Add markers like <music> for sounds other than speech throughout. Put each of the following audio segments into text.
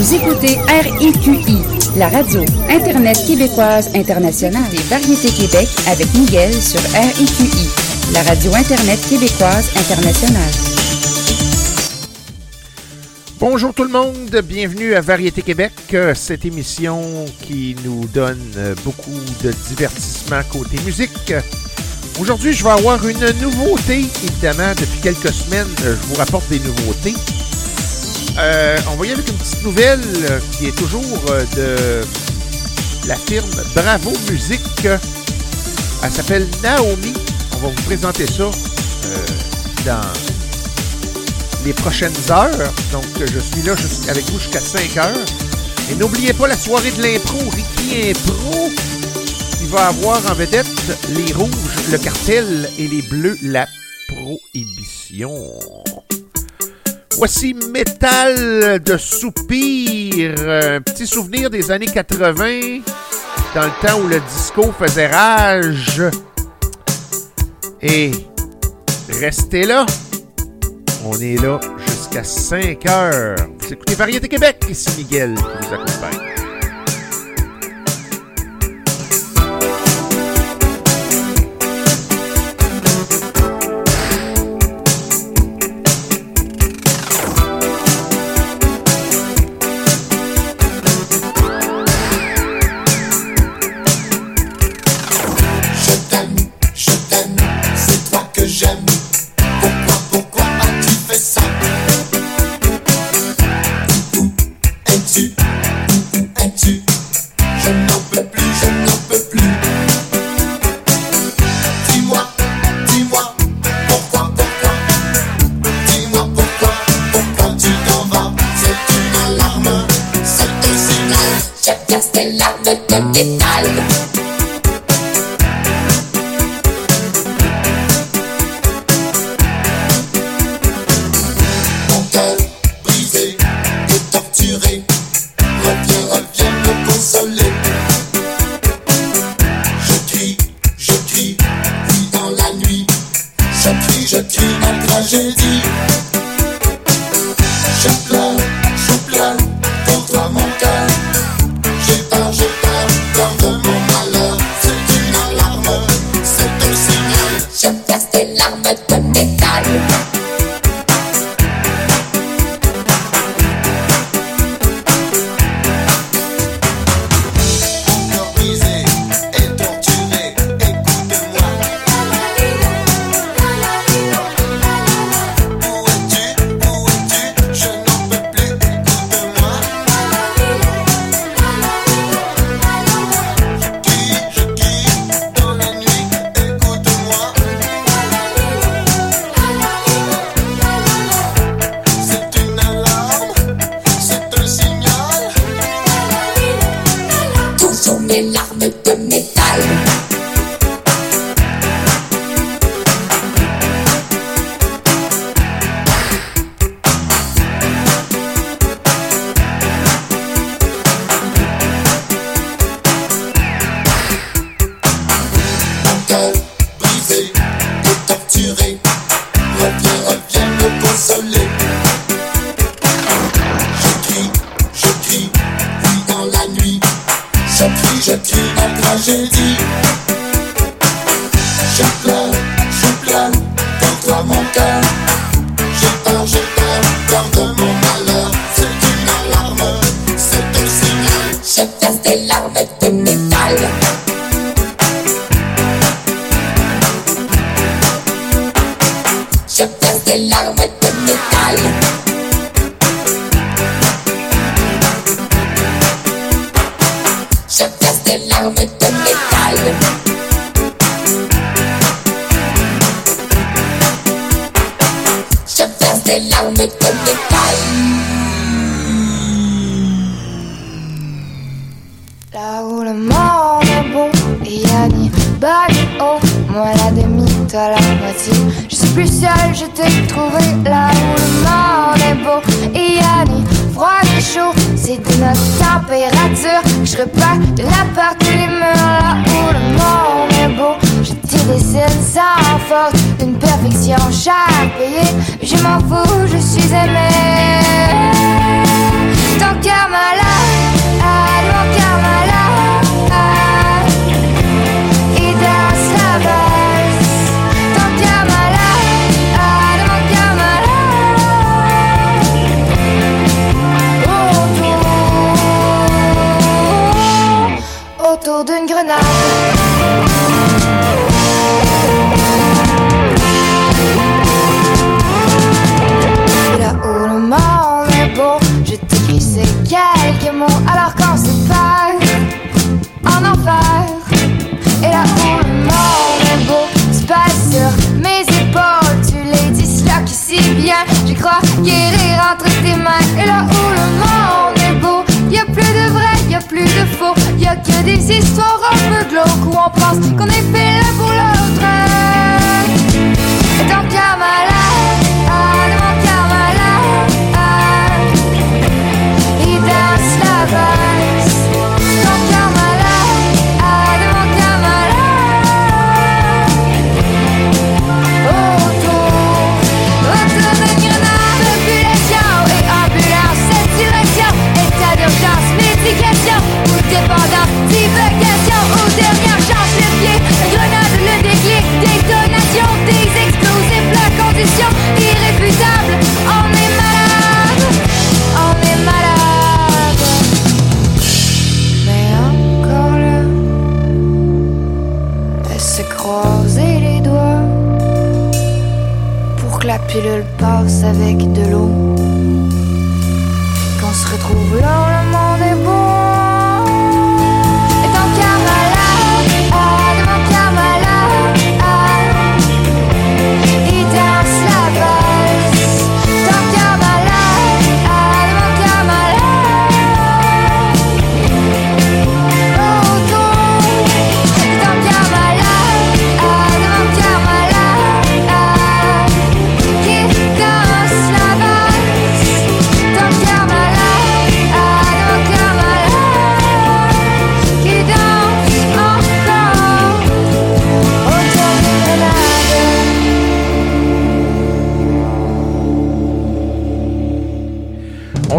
Vous écoutez RIQI, la radio Internet québécoise internationale et Variété Québec avec Miguel sur RIQI, la radio Internet québécoise internationale. Bonjour tout le monde, bienvenue à Variété Québec, euh, cette émission qui nous donne euh, beaucoup de divertissement côté musique. Aujourd'hui, je vais avoir une nouveauté, évidemment, depuis quelques semaines, euh, je vous rapporte des nouveautés. Euh, on va y aller avec une petite nouvelle euh, qui est toujours euh, de la firme Bravo Musique. Elle s'appelle Naomi. On va vous présenter ça dans les prochaines heures. Donc, je suis là avec vous jusqu'à 5 heures. Et n'oubliez pas la soirée de l'impro, Ricky Impro. Il va avoir en vedette les rouges, le cartel et les bleus, la prohibition. Voici Métal de Soupir, un petit souvenir des années 80, dans le temps où le disco faisait rage. Et restez là, on est là jusqu'à 5 heures. Vous écoutez Variété Québec, ici Miguel qui vous accompagne. Je m'en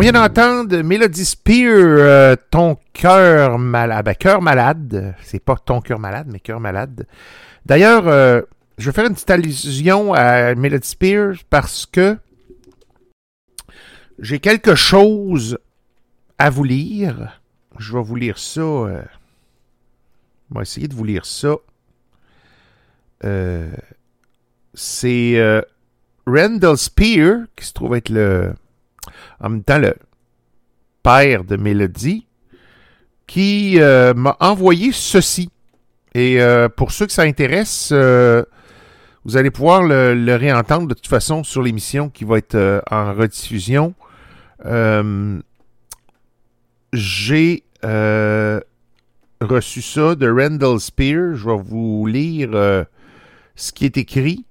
vient d'entendre Melody Spear, euh, Ton cœur malade. Ben, cœur malade. C'est pas Ton cœur malade, mais cœur malade. D'ailleurs, euh, je vais faire une petite allusion à Melody Spear parce que j'ai quelque chose à vous lire. Je vais vous lire ça. euh, je vais essayer de vous lire ça. C'est Randall Spear, qui se trouve être le, en même temps le père de Mélodie, qui euh, m'a envoyé ceci. Et euh, pour ceux que ça intéresse, euh, vous allez pouvoir le, le réentendre de toute façon sur l'émission qui va être en rediffusion. J'ai reçu ça de Randall Spear. Je vais vous lire ce qui est écrit.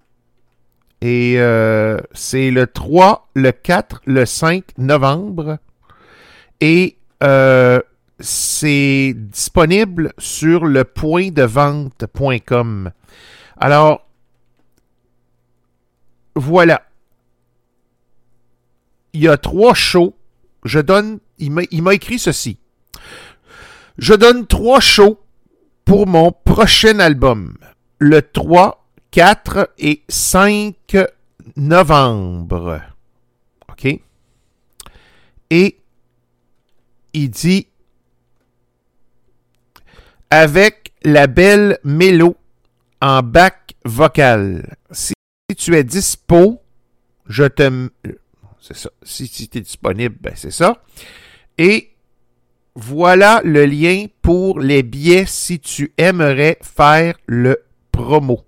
Et euh, c'est le 3, le 4, le 5 novembre. Et euh, c'est disponible sur le. Alors, voilà. Il y a trois shows. Je donne. Il m'a écrit ceci. Je donne trois shows pour mon prochain album. Le 3, 4 et 5 novembre. OK? Et il dit avec la belle Mélo en bac vocal. Si tu es dispo, je te. C'est ça. Si, tu es disponible, ben c'est ça. Et voilà le lien pour les billets si tu aimerais faire le promo.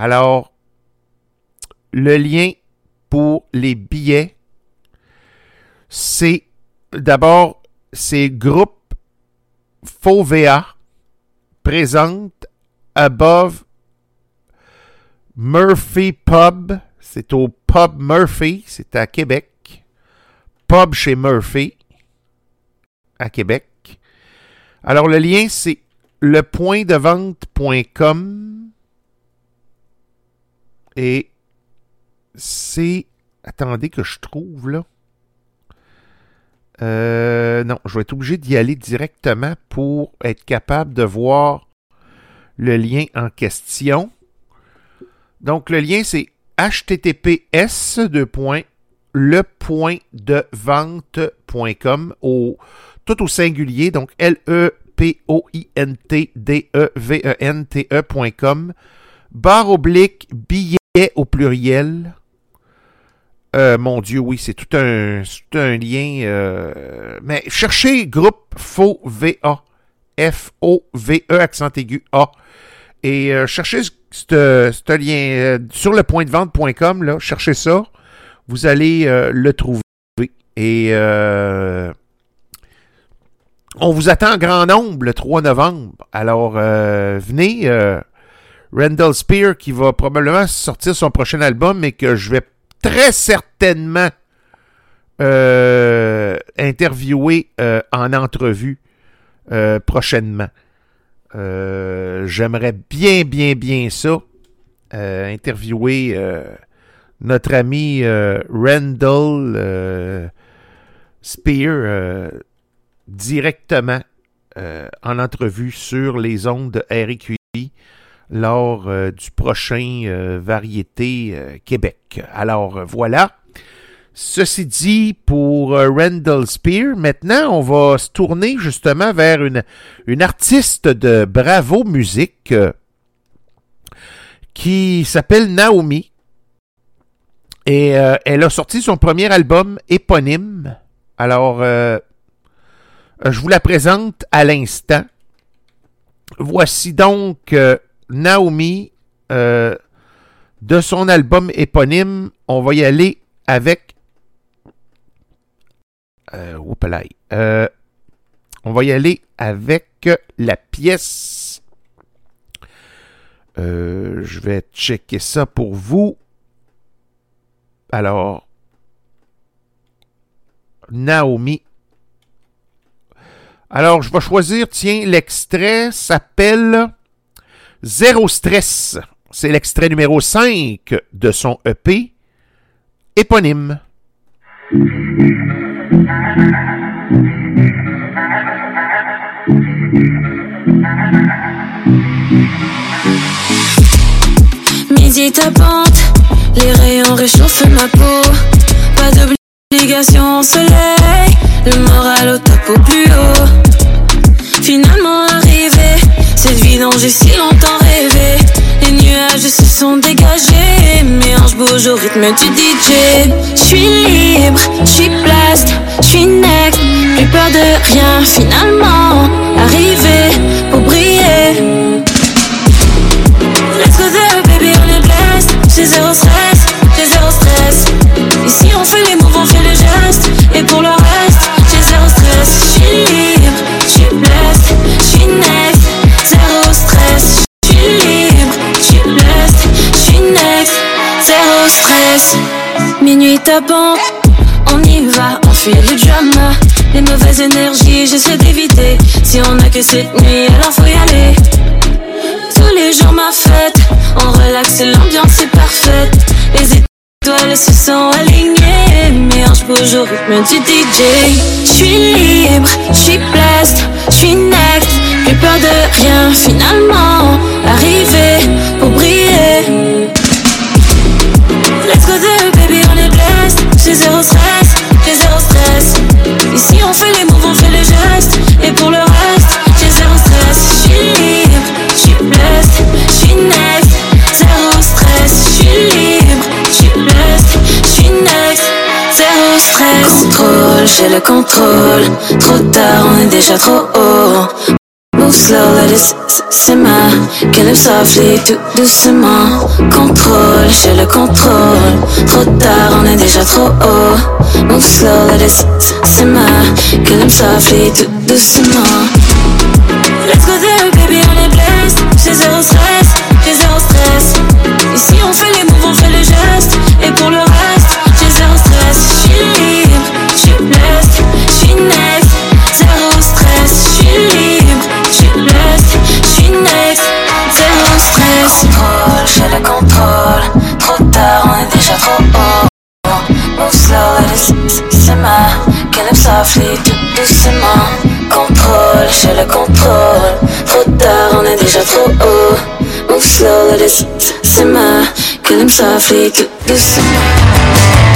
Alors, le lien pour les billets, c'est d'abord, c'est groupe Fauvéa présente Above Murphy Pub. C'est au Pub Murphy, c'est à Québec. Pub chez Murphy à Québec. Alors, le lien, c'est lepointdevente.com et c'est... Attendez que je trouve, là. Euh, non, je vais être obligé d'y aller directement pour être capable de voir le lien en question. Donc, le lien, c'est https lepointdevente.com au tout au singulier, donc L-E-P-O-I-N-T-D-E-V-E-N-T-E.com, barre oblique billet au pluriel, Euh, mon Dieu, oui, c'est tout un, tout un lien. euh, mais cherchez groupe Faux VA. F-O-V-E, accent aigu A. Et euh, cherchez ce, lien sur le point de vente.com, là, cherchez ça. Vous allez le trouver. Et on vous attend en grand nombre le 3 novembre. Alors, venez. Randall Spear qui va probablement sortir son prochain album, mais que je vais très certainement euh, interviewer euh, en entrevue euh, prochainement. J'aimerais bien, bien, bien ça. interviewer notre ami Randall Spear directement en entrevue sur les ondes de RQI lors euh, du prochain euh, Variété euh, Québec. Alors voilà. Ceci dit, pour Randall Spear, maintenant, on va se tourner justement vers une, une artiste de Bravo Musique qui s'appelle Naomi. Et elle a sorti son premier album éponyme. Alors, je vous la présente à l'instant. Voici donc Naomi euh, de son album éponyme. On va y aller avec. Euh. Euh, on va y aller avec la pièce. Je vais checker ça pour vous. Alors, Naomi. Alors, je vais choisir, tiens, l'extrait s'appelle Zéro stress. C'est l'extrait numéro 5 de son EP éponyme. Midi tapante, les rayons réchauffent ma peau. Pas d'obligation au soleil, le moral au au plus haut. Finalement cette vie dont j'ai si longtemps rêvé. Les nuages se sont dégagés, mes hanches bougent au rythme du DJ. J'suis libre, j'suis blast, j'suis next, plus peur de rien. Finalement arrivé pour briller. Let's go there, baby, on est zéro Zéro stress. Minuit tapante, on y va, on fuit le drama. Les mauvaises énergies, j'essaie d'éviter. Si on a que cette nuit, alors faut y aller. Tous les jours ma fête, on relaxe, l'ambiance est parfaite. Les étoiles se sont alignées, mes hanches bougent au rythme du DJ. J'suis libre, j'suis blessed, j'suis next, plus peur de rien. Finalement, arrivé pour briller. J'ai zéro stress, j'ai zéro stress. Ici on fait les moves, on fait les gestes. Et pour le reste, j'ai zéro stress. J'suis libre, j'suis blessed, j'suis next. Zéro stress, j'suis libre, j'suis blessed, j'suis next. Zéro stress. Contrôle, j'ai le contrôle. Trop tard, on est déjà trop haut. Move slow, let it simmer. Kill him softly, tout doucement. Contrôle, j'ai le contrôle. Trop tard, on est déjà trop haut. Move slow, let it simmer. Kill him softly, tout doucement. Let's go there, baby, on est blessed. J'ai zéro stress, j'ai zéro stress. Ici, on fait les moves, on fait les gestes. Et pour le reste, on est déjà trop haut. Move slow, let it simmer. Kill him softly, tout doucement. I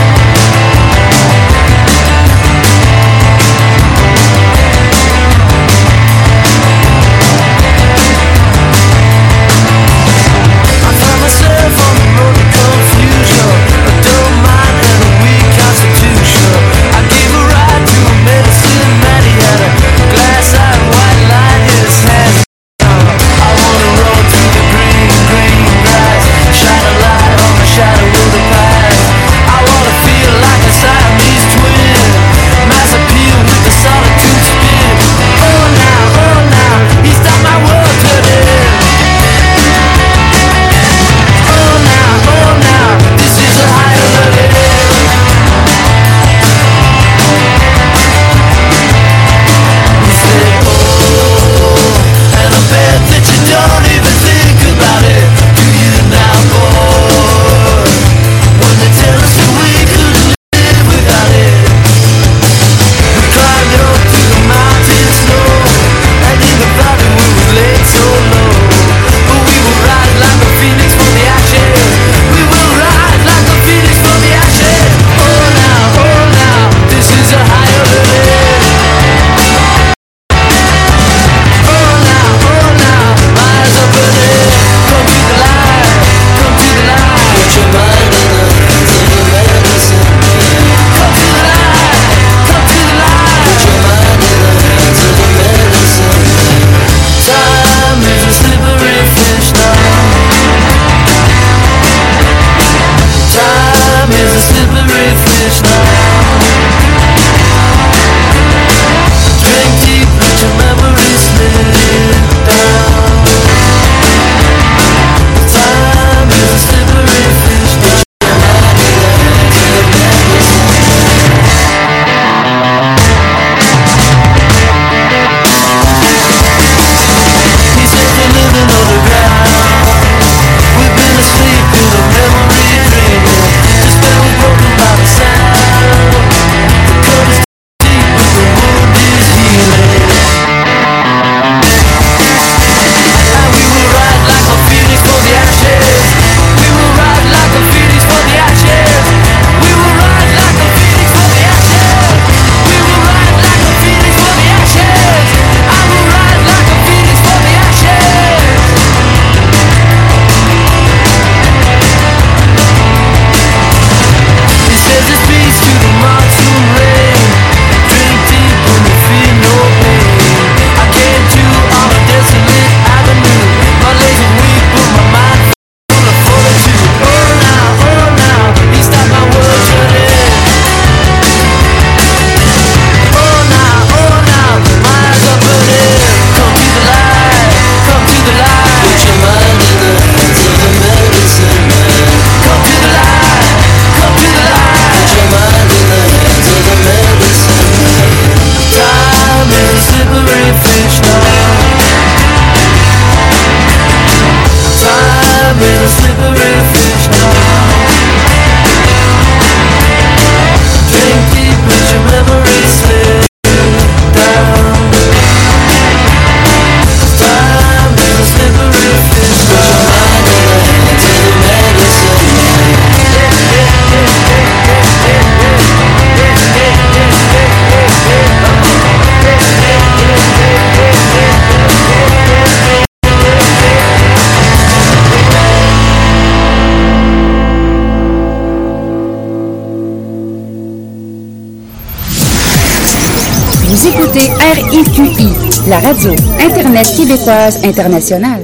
Internet québécoise internationale.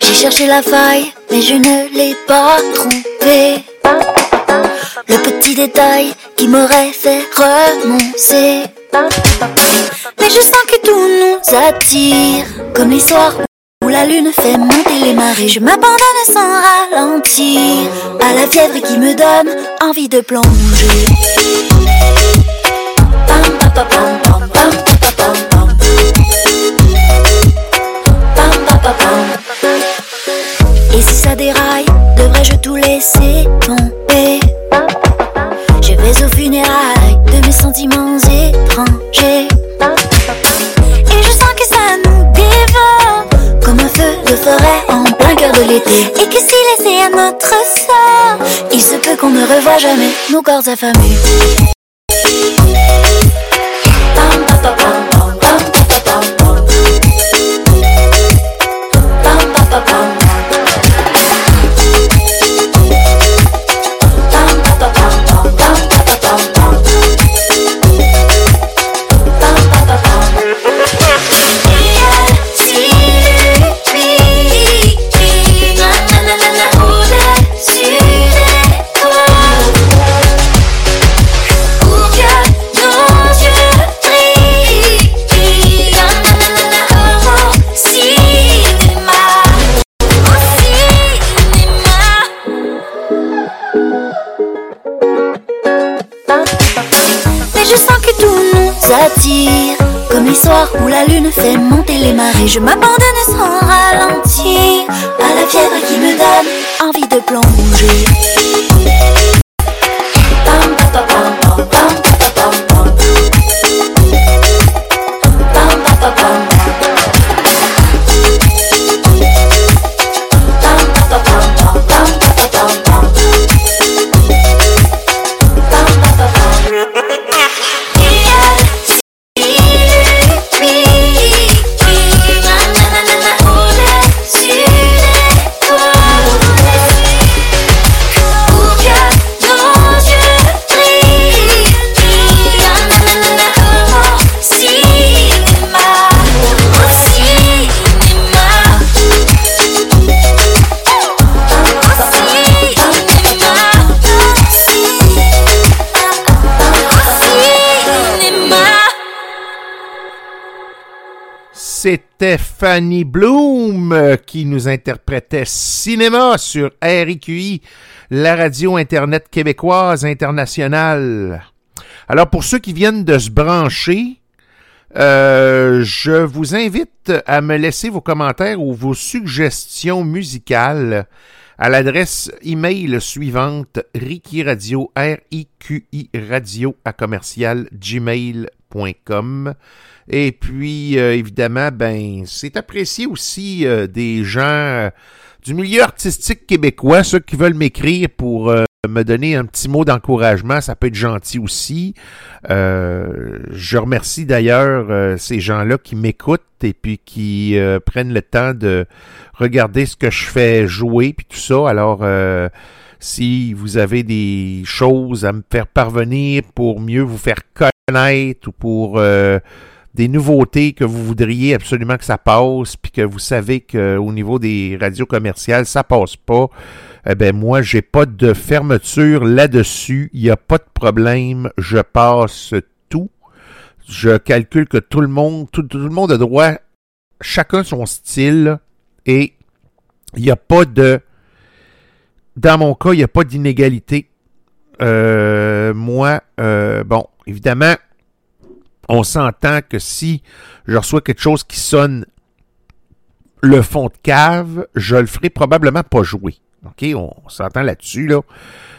J'ai cherché la faille, mais je ne l'ai pas trouvée. Le petit détail qui m'aurait fait renoncer. Mais je sens que tout nous attire, comme où la lune fait monter les marées. Je m'abandonne sans ralentir à la fièvre qui me donne envie de plonger. Et si ça déraille, devrais-je tout laisser tomber? Je vais aux funérailles Et que si laissé à notre sort, il se peut qu'on ne revoie jamais nos corps affamés. Comme les soirs où la lune fait monter les marées. Je m'abandonne sans ralentir À la fièvre qui me donne envie de plonger C'était Fanny Bloom euh, qui nous interprétait Cinéma sur RIQI, la radio Internet québécoise internationale. Alors pour ceux qui viennent de se brancher, euh, je vous invite à me laisser vos commentaires ou vos suggestions musicales à l'adresse email suivante Riki Radio, R-I-Q-I Radio à commercial Et puis, euh, évidemment, ben, c'est apprécié aussi euh, des gens euh, du milieu artistique québécois, ceux qui veulent m'écrire pour euh, me donner un petit mot d'encouragement, ça peut être gentil aussi. Euh, je remercie d'ailleurs euh, ces gens-là qui m'écoutent et puis qui euh, prennent le temps de regarder ce que je fais jouer puis tout ça. Alors, euh, si vous avez des choses à me faire parvenir pour mieux vous faire connaître ou pour euh, des nouveautés que vous voudriez absolument que ça passe, puis que vous savez qu'au niveau des radios commerciales, ça passe pas, eh ben moi, j'ai pas de fermeture là-dessus. Il n'y a pas de problème. Je passe tout. Je calcule que tout le monde, tout, tout le monde a droit, chacun son style, et il n'y a pas de. Dans mon cas, il n'y a pas d'inégalité. Euh, moi, euh, bon, évidemment, on s'entend que si je reçois quelque chose qui sonne le fond de cave, je le ferai probablement pas jouer. OK? On, s'entend là-dessus, là.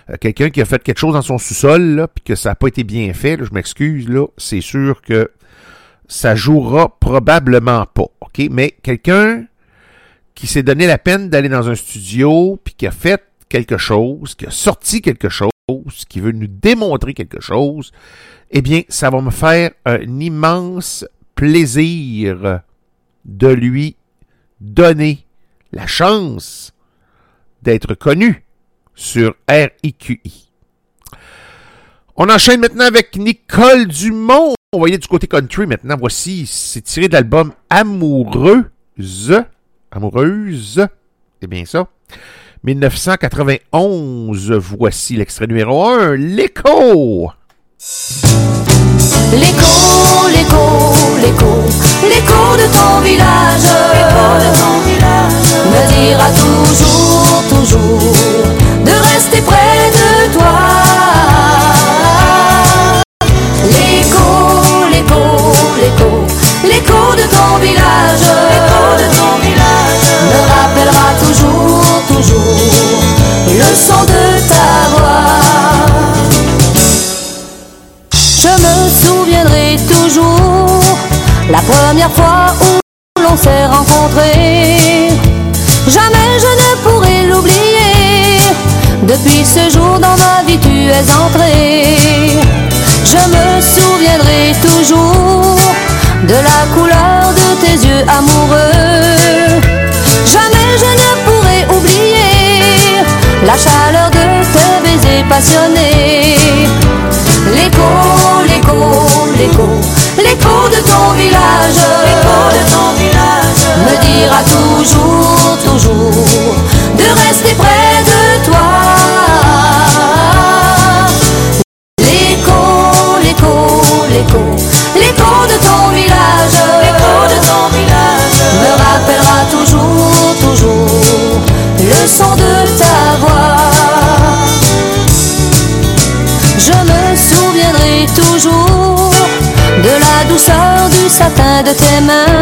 Euh, Quelqu'un qui a fait quelque chose dans son sous-sol, là, puis que ça n'a pas été bien fait, je m'excuse, là, c'est sûr que ça jouera probablement pas. OK? Mais quelqu'un qui s'est donné la peine d'aller dans un studio, puis qui a fait quelque chose, qui a sorti quelque chose, qui veut nous démontrer quelque chose, eh bien, ça va me faire un immense plaisir de lui donner la chance d'être connu sur RIQI. On enchaîne maintenant avec Nicole Dumont. On va du côté country maintenant. Voici, c'est tiré de l'album Amoureuse. Amoureuse. C'est bien ça. 1991. Voici l'extrait numéro 1, L'écho. L'écho, l'écho, l'écho, l'écho de ton village, l'écho de ton village, me dira toujours, toujours, de rester près de toi. L'écho, l'écho, l'écho, l'écho de ton village, le son de ta voix. Je me souviendrai toujours la première fois où l'on s'est rencontrés. Jamais je ne pourrai l'oublier. Depuis ce jour dans ma vie tu es entré. Je me souviendrai toujours de la couleur de tes yeux amoureux. Ton village, l'écho de ton village, me dira toujours, toujours, satin de tes mains.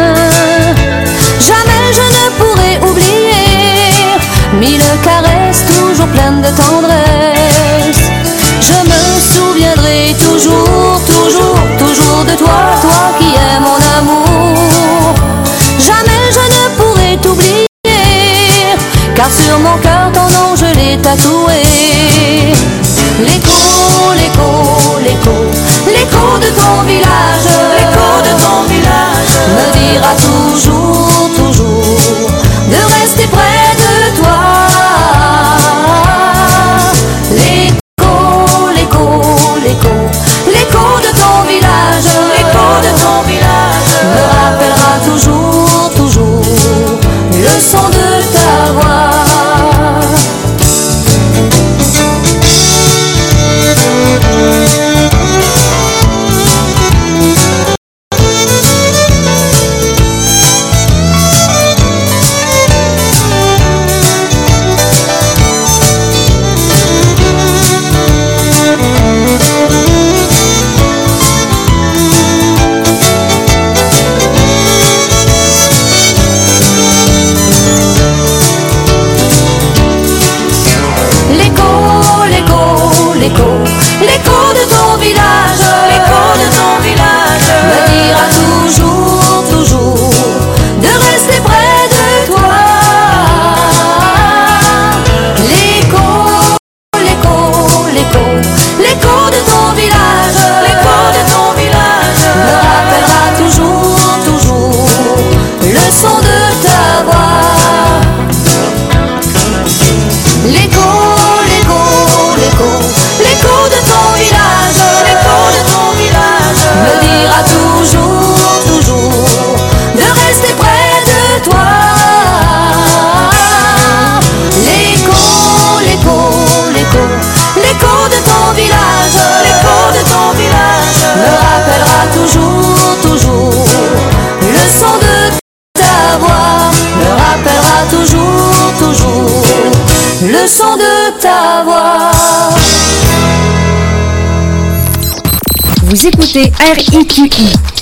Vous écoutez RIQI,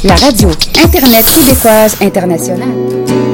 la radio Internet québécoise internationale.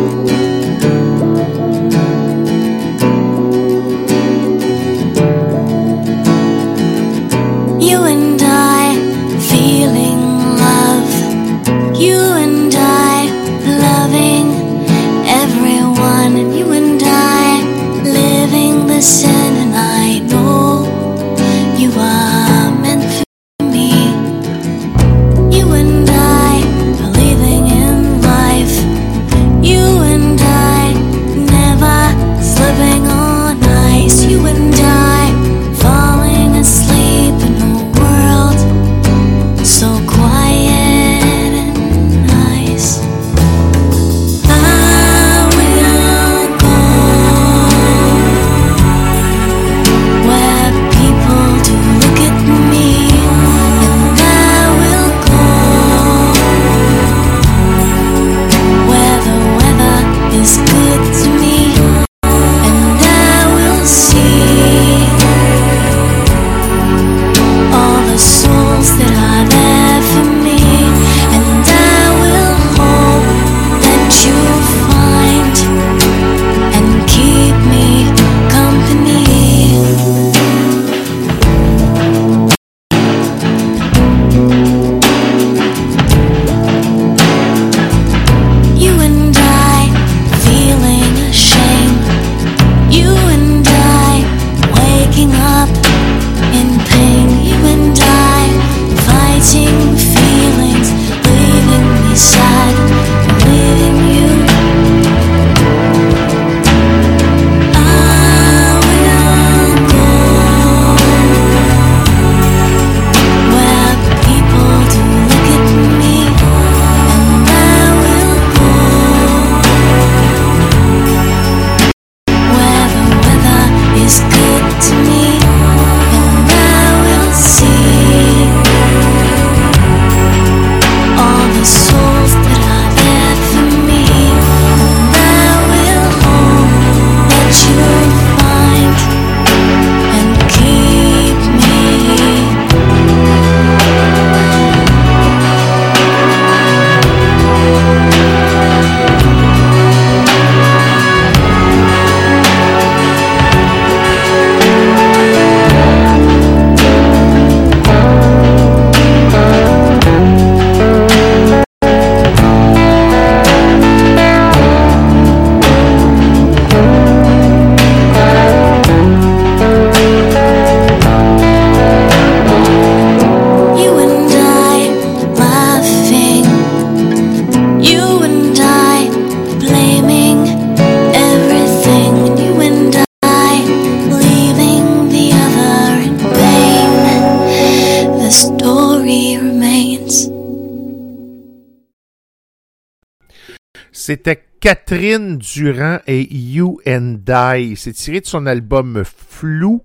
Catherine Durand et You and I. C'est tiré de son album Flou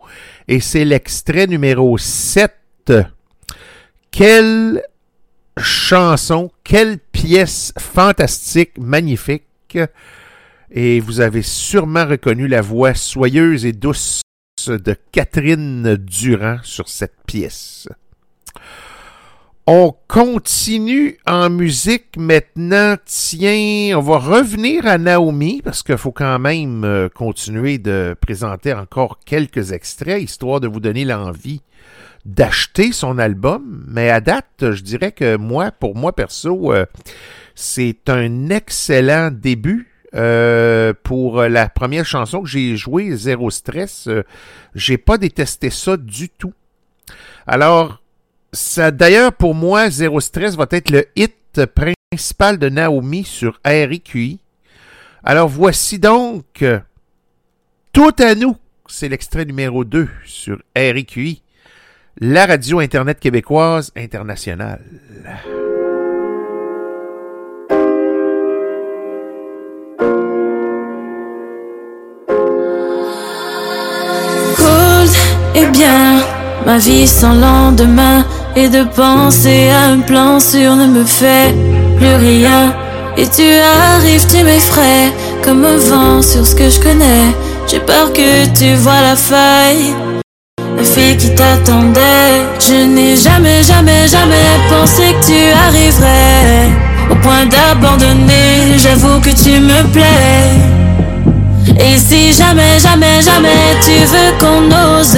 et c'est l'extrait numéro 7. Quelle chanson, quelle pièce fantastique, magnifique. Et vous avez sûrement reconnu la voix soyeuse et douce de Catherine Durand sur cette pièce. On continue en musique maintenant. Tiens, on va revenir à Naomi parce qu'il faut quand même euh, continuer de présenter encore quelques extraits histoire de vous donner l'envie d'acheter son album. Mais à date, je dirais que moi, pour moi perso, euh, c'est un excellent début. Euh, pour la première chanson que j'ai jouée, Zéro Stress, j'ai pas détesté ça du tout. Alors, ça, d'ailleurs, pour moi, Zéro Stress va être le hit principal de Naomi sur RIQI. Alors voici donc Tout à nous. C'est l'extrait numéro 2 sur RIQI, la radio Internet québécoise internationale. Et bien, ma vie sans lendemain et de penser à un plan sûr ne me fait plus rien. Et tu arrives, tu m'effraies comme un vent sur ce que je connais. J'ai peur que tu vois la faille. La fille qui t'attendait, je n'ai jamais, jamais, jamais pensé que tu arriverais au point d'abandonner. J'avoue que tu me plais. Et si jamais, jamais, jamais tu veux qu'on ose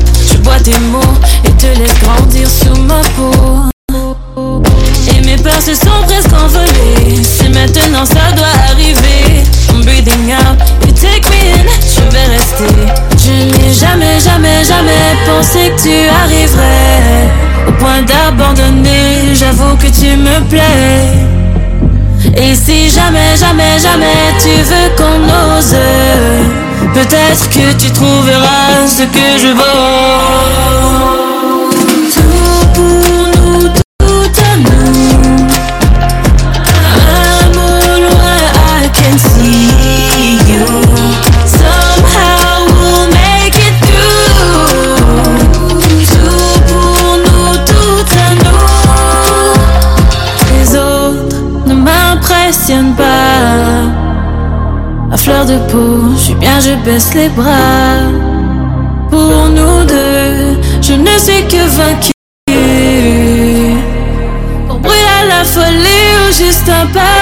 Bois tes mots et te laisse grandir sous ma peau. Et mes peurs se sont presque envolées. C'est maintenant, ça doit arriver. I'm breathing out, you take me in, je vais rester. Je n'ai jamais, jamais, jamais pensé que tu arriverais au point d'abandonner. J'avoue que tu me plais. Et si jamais, jamais, jamais tu veux qu'on ose, peut-être que tu trouveras ce que je veux. Tout de peau, je suis bien, je baisse les bras. Pour nous deux, je ne suis que vaincu. Pour brûler à la folie ou juste un pas.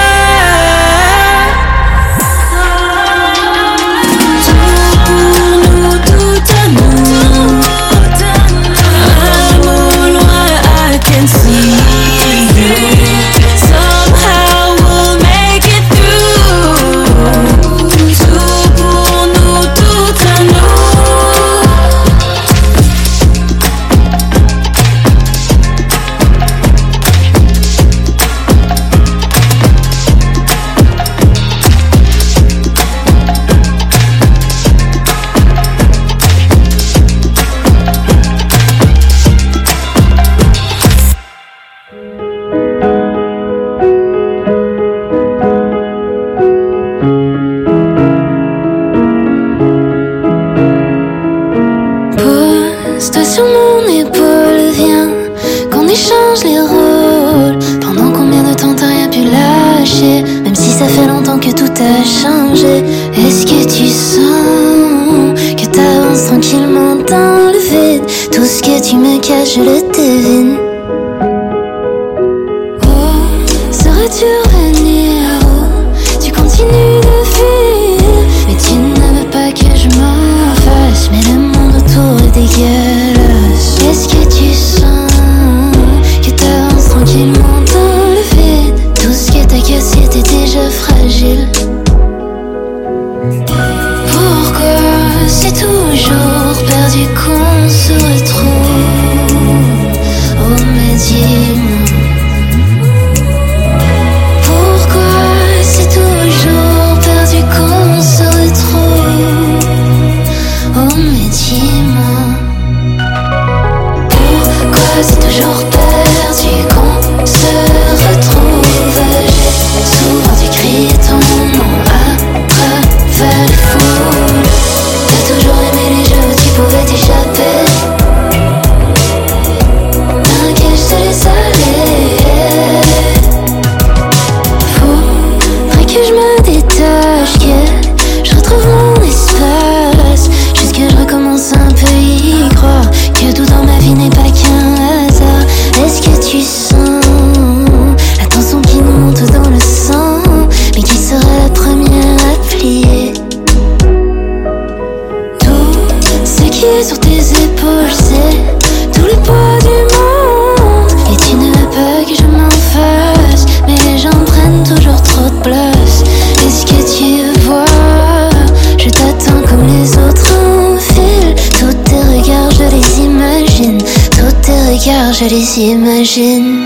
Je les imagine.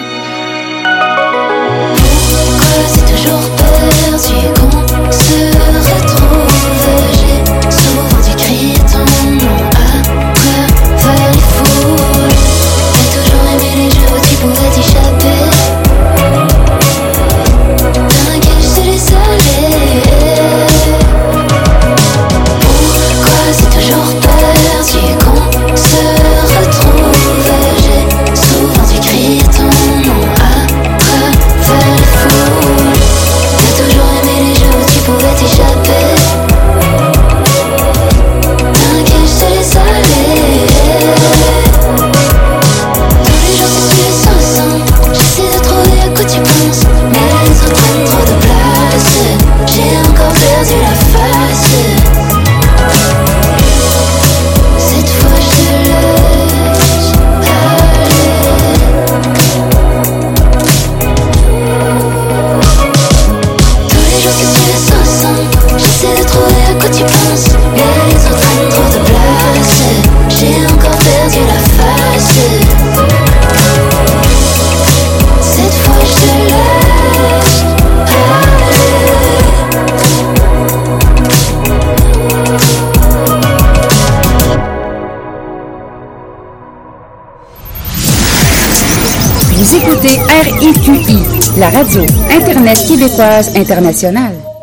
Québécoise internationale.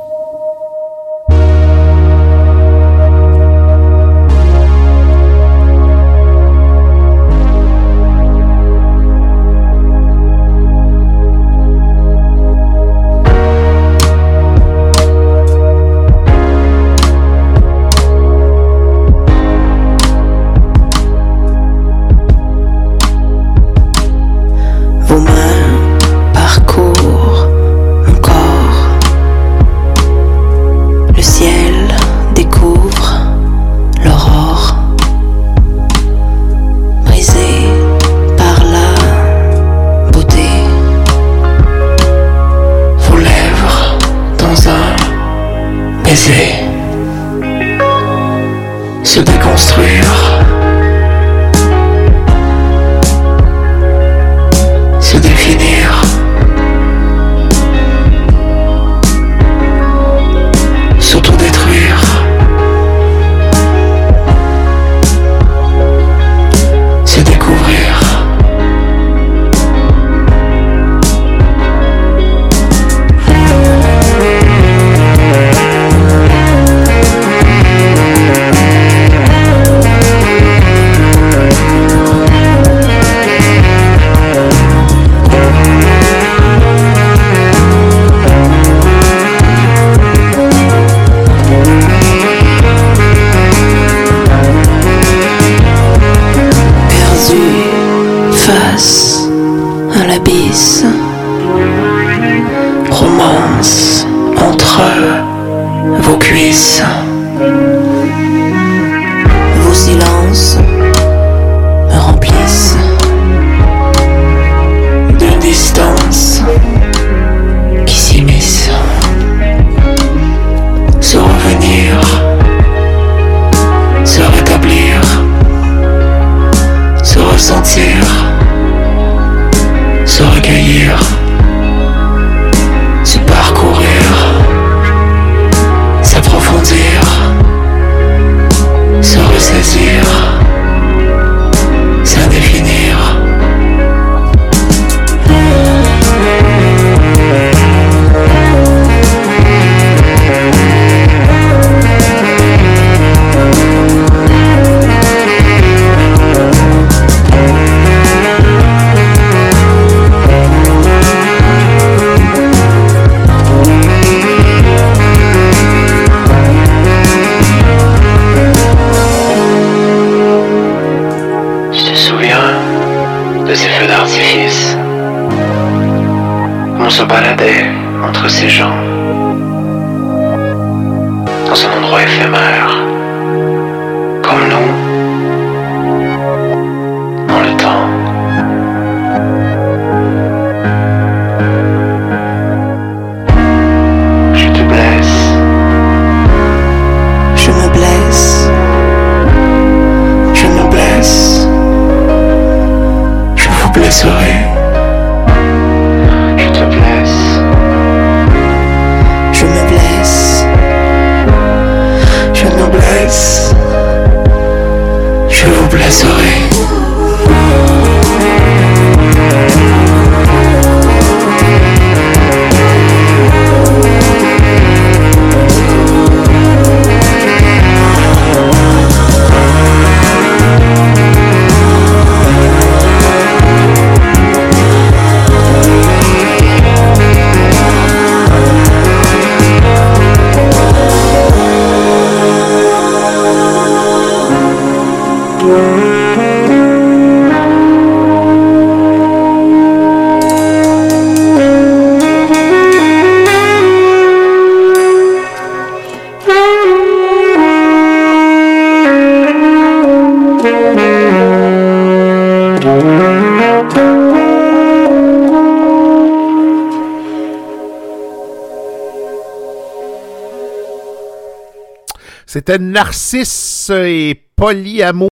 Narcisse et Polyamour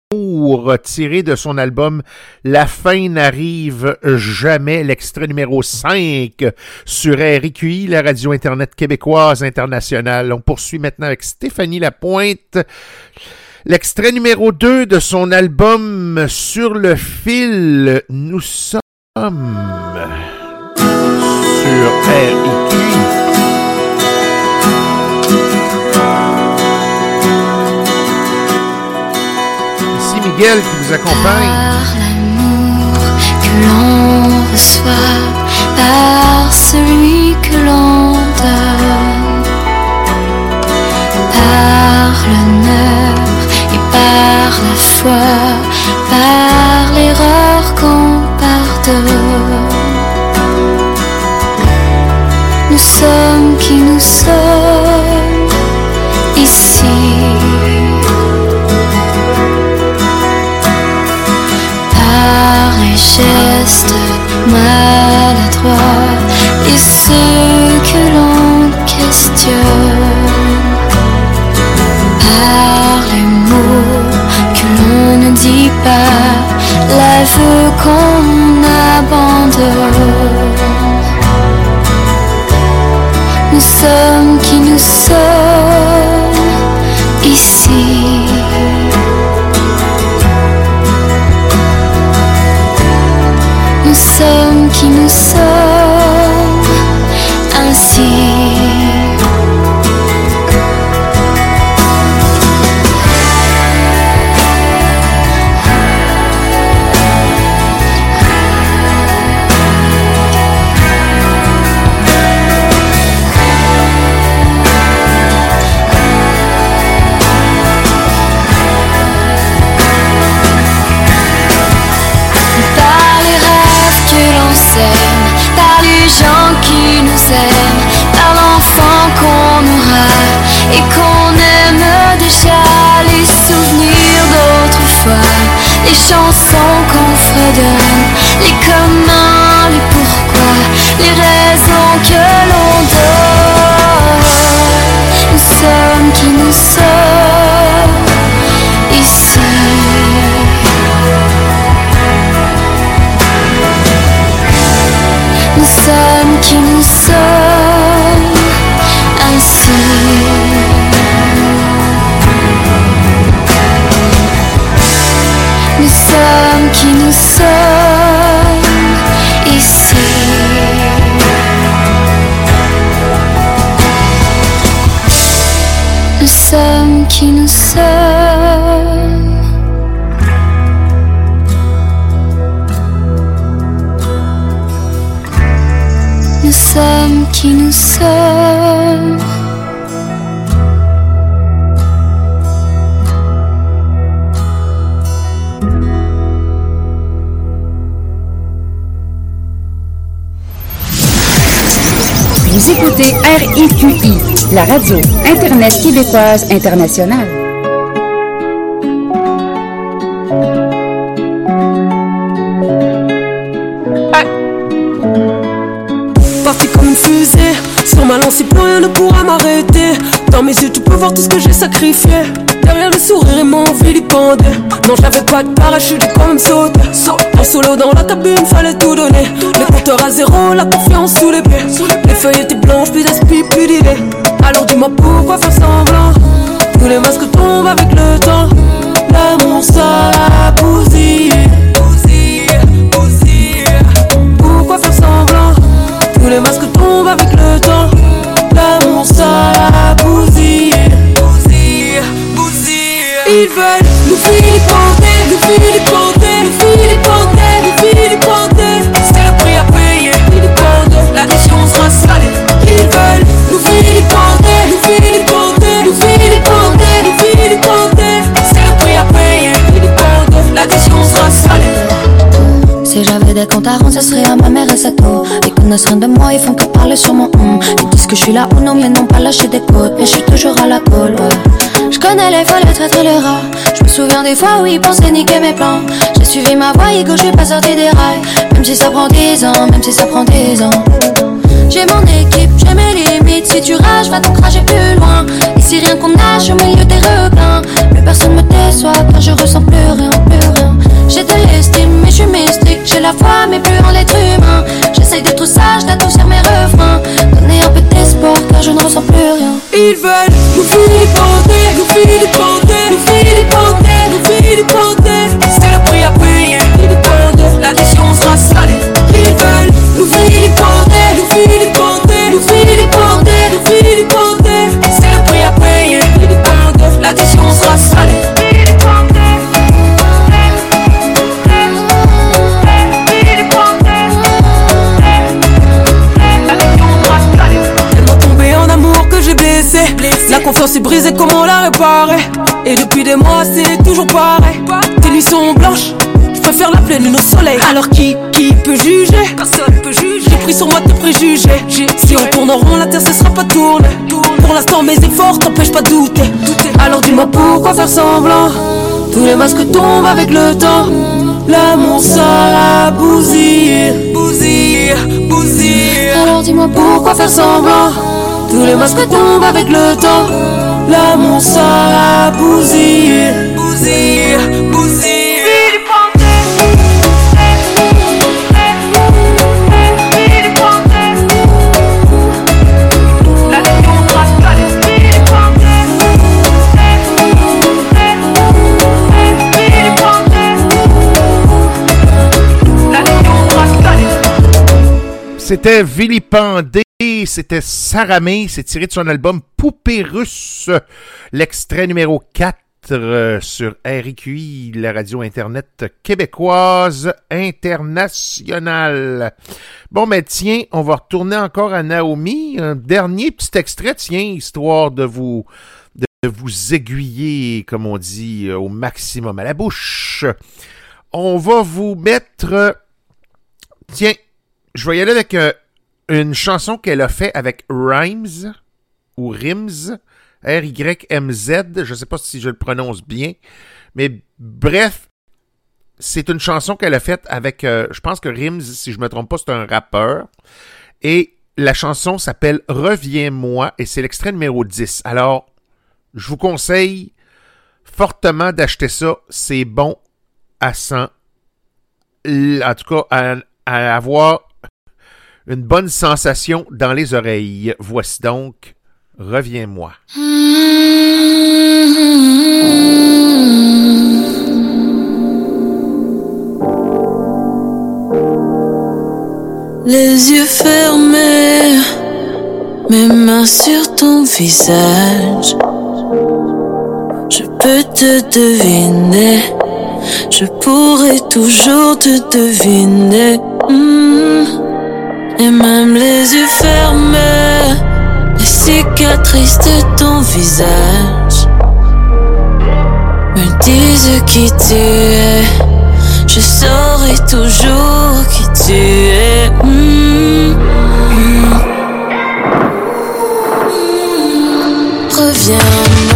tiré de son album La fin n'arrive jamais, l'extrait numéro 5 sur RQI, la radio Internet québécoise internationale. On poursuit maintenant avec Stéphanie Lapointe. L'extrait numéro 2 de son album Sur le fil, nous sommes sur RQI. Qui vous accompagne. Par l'amour que l'on reçoit, par celui que l'on donne, par l'honneur et par la foi, par l'erreur qu'on pardonne. Nous sommes qui nous sommes gestes maladroits et ceux que l'on questionne par les mots que l'on ne dit pas, l'aveu qu'on abandonne. Nous sommes les chansons qu'on fredonne, les qui nous sommes. nous sommes qui nous sommes. Vous écoutez RIQI, la radio Internet québécoise internationale. Parti comme une fusée, sur ma lancée, plus rien ne pourra m'arrêter. Dans mes yeux, tu peux voir tout ce que j'ai sacrifié. Derrière le sourire et mon vilipendé. Non, j'avais pas de parachute, j'ai quand même sauté. En solo dans la cabine, fallait tout donner. Les compteurs à zéro, la confiance sous les pieds. Les feuilles étaient blanches, plus d'esprit, plus d'idées. Pourquoi faire semblant. Tous les masques tombent avec le des comptes à serait à ma mère et sa tour. Ils connaissent rien de moi, ils font que parler sur mon hum. Ils disent que je suis là ou non, mais non pas lâcher des côtes. Mais je suis toujours à la colle, ouais. Je connais les folles, les traîtres et les rats. Je me souviens des fois où ils pensaient niquer mes plans. J'ai suivi ma voie, Hugo, je suis pas sorti des rails. Même si ça prend 10 ans, même si ça prend 10 ans. J'ai mon équipe, j'ai mes limites. Si tu rages, va donc rager plus loin. Ici, rien qu'on nage au milieu des requins. Plus personne me déçoit car je ressens plus rien, plus rien. J'ai de l'estime, mais je suis mystique. J'ai la foi, mais plus en l'être humain. J'essaye d'être sage, d'adoucir mes refrains. Donner un peu d'espoir car je ne ressens plus rien. Ils veulent nous filipender, nous filipender, nous filipender, nous filipender. C'est le prix à payer, Si on tourne en rond, la terre ce sera pas tournée. Pour l'instant, mes efforts t'empêchent pas de douter. Alors dis-moi pourquoi faire semblant? Tous les masques tombent avec le temps. L'amour ça a bousillé, bousillé, bousillé. Alors dis-moi pourquoi faire semblant? Tous les masques tombent avec le temps. L'amour ça a bousillé, bousillé, C'était Vilipendé, c'était Saramé, c'est tiré de son album Poupée russe, l'extrait numéro 4 euh, sur RQI, la radio Internet québécoise internationale. Bon, mais tiens, on va retourner encore à Naomi. Un dernier petit extrait, tiens, histoire de vous, de vous aiguiller, comme on dit, au maximum à la bouche. On va vous mettre... Tiens, je vais y aller avec euh, une chanson qu'elle a fait avec Rhymes, ou Rims, R-Y-M-Z, je ne sais pas si je le prononce bien, mais bref, c'est une chanson qu'elle a faite avec, euh, je pense que Rims, si je me trompe pas, c'est un rappeur, et la chanson s'appelle Reviens-moi, et c'est l'extrait numéro 10. Alors, je vous conseille fortement d'acheter ça, c'est bon à 100, en tout cas, à avoir une bonne sensation dans les oreilles. Voici donc Reviens-moi. Les yeux fermés, mes mains sur ton visage. Je peux te deviner, je pourrais toujours te deviner. Hmm. Et même les yeux fermés, les cicatrices de ton visage me disent qui tu es. Je saurai toujours qui tu es. Mm, mm. Reviens-moi,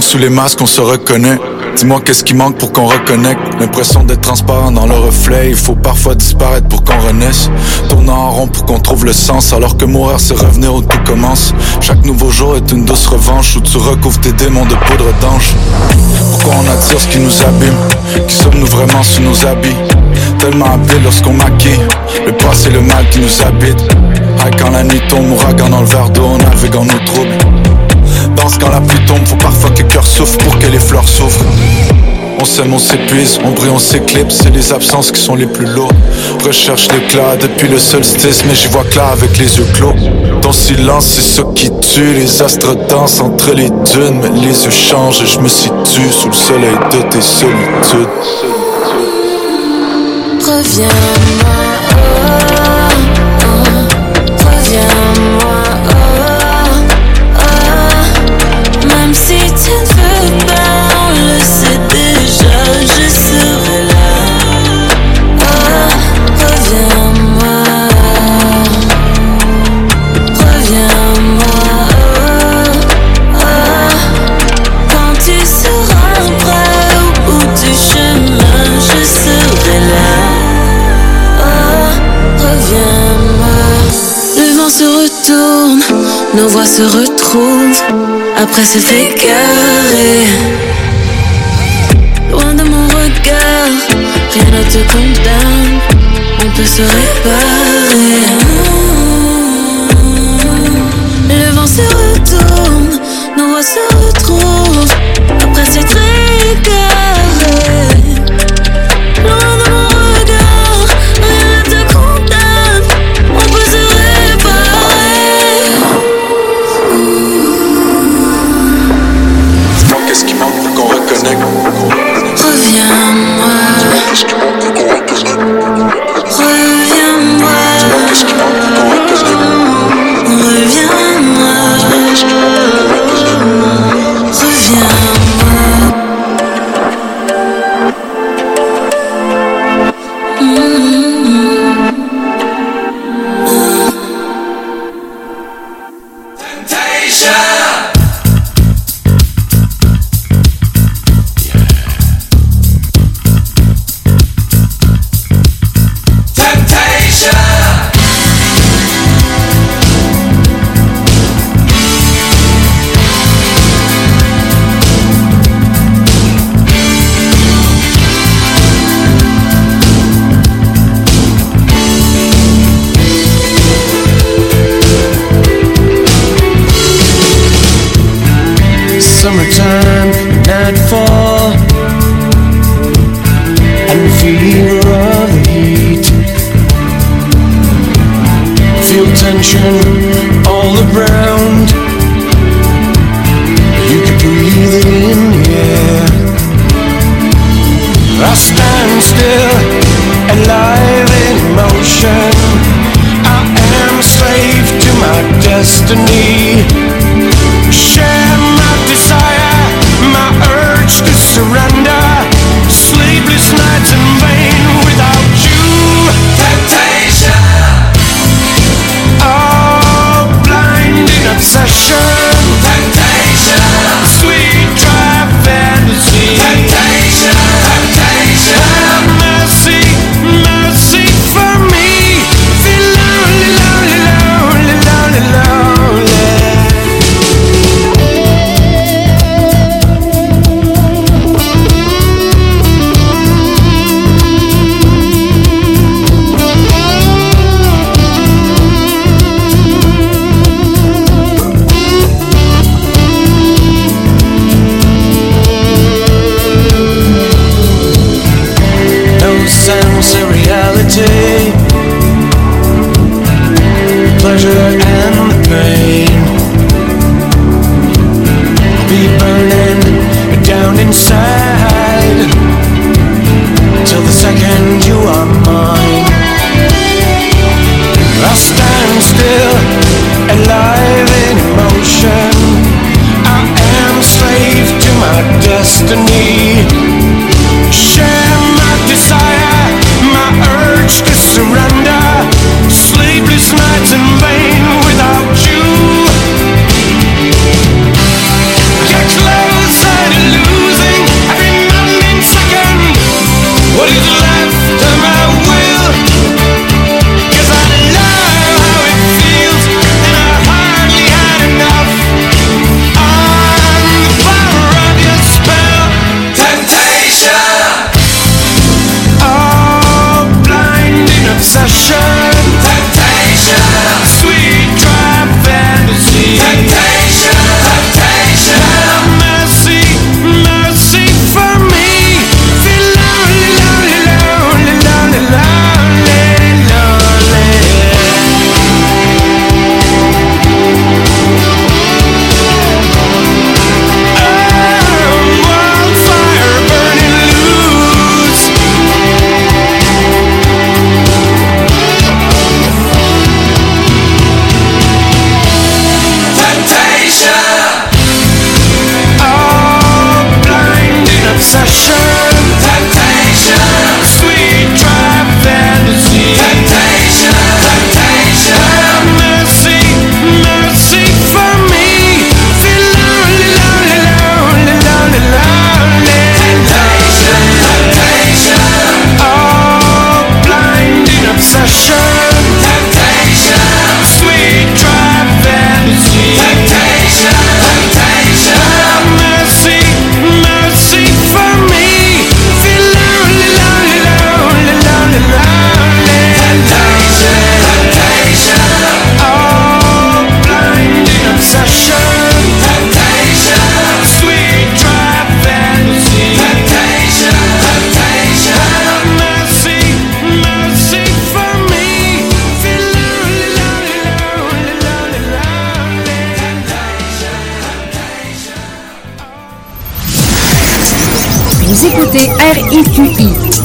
Sous les masques, on se reconnaît. Dis-moi qu'est-ce qui manque pour qu'on reconnecte. L'impression d'être transparent dans le reflet. Il faut parfois disparaître pour qu'on renaisse. Tournant en rond pour qu'on trouve le sens. Alors que mourir, c'est revenir où tout commence. Chaque nouveau jour est une douce revanche où tu recouvres tes démons de poudre d'ange. Pourquoi on attire ce qui nous abîme? Qui sommes-nous vraiment sous nos habits? Tellement habiles lorsqu'on maquille. Le passé, le mal qui nous habite. Ah, quand la nuit tombe, ouragan dans le verre d'eau, on navigue en nos troubles. Quand la pluie tombe, faut parfois que le cœur souffre pour que les fleurs s'ouvrent. On s'aime, on s'épuise, on brille, on s'éclipse, c'est les absences qui sont les plus lourdes. Recherche l'éclat depuis le solstice, mais j'y vois clair avec les yeux clos. Ton silence, c'est ce qui tue, les astres dansent entre les dunes, mais les yeux changent et je me situe sous le soleil de tes solitudes. Reviens-moi, se retrouve après s'être égaré. Loin de mon regard, rien ne te condamne, on peut se réparer.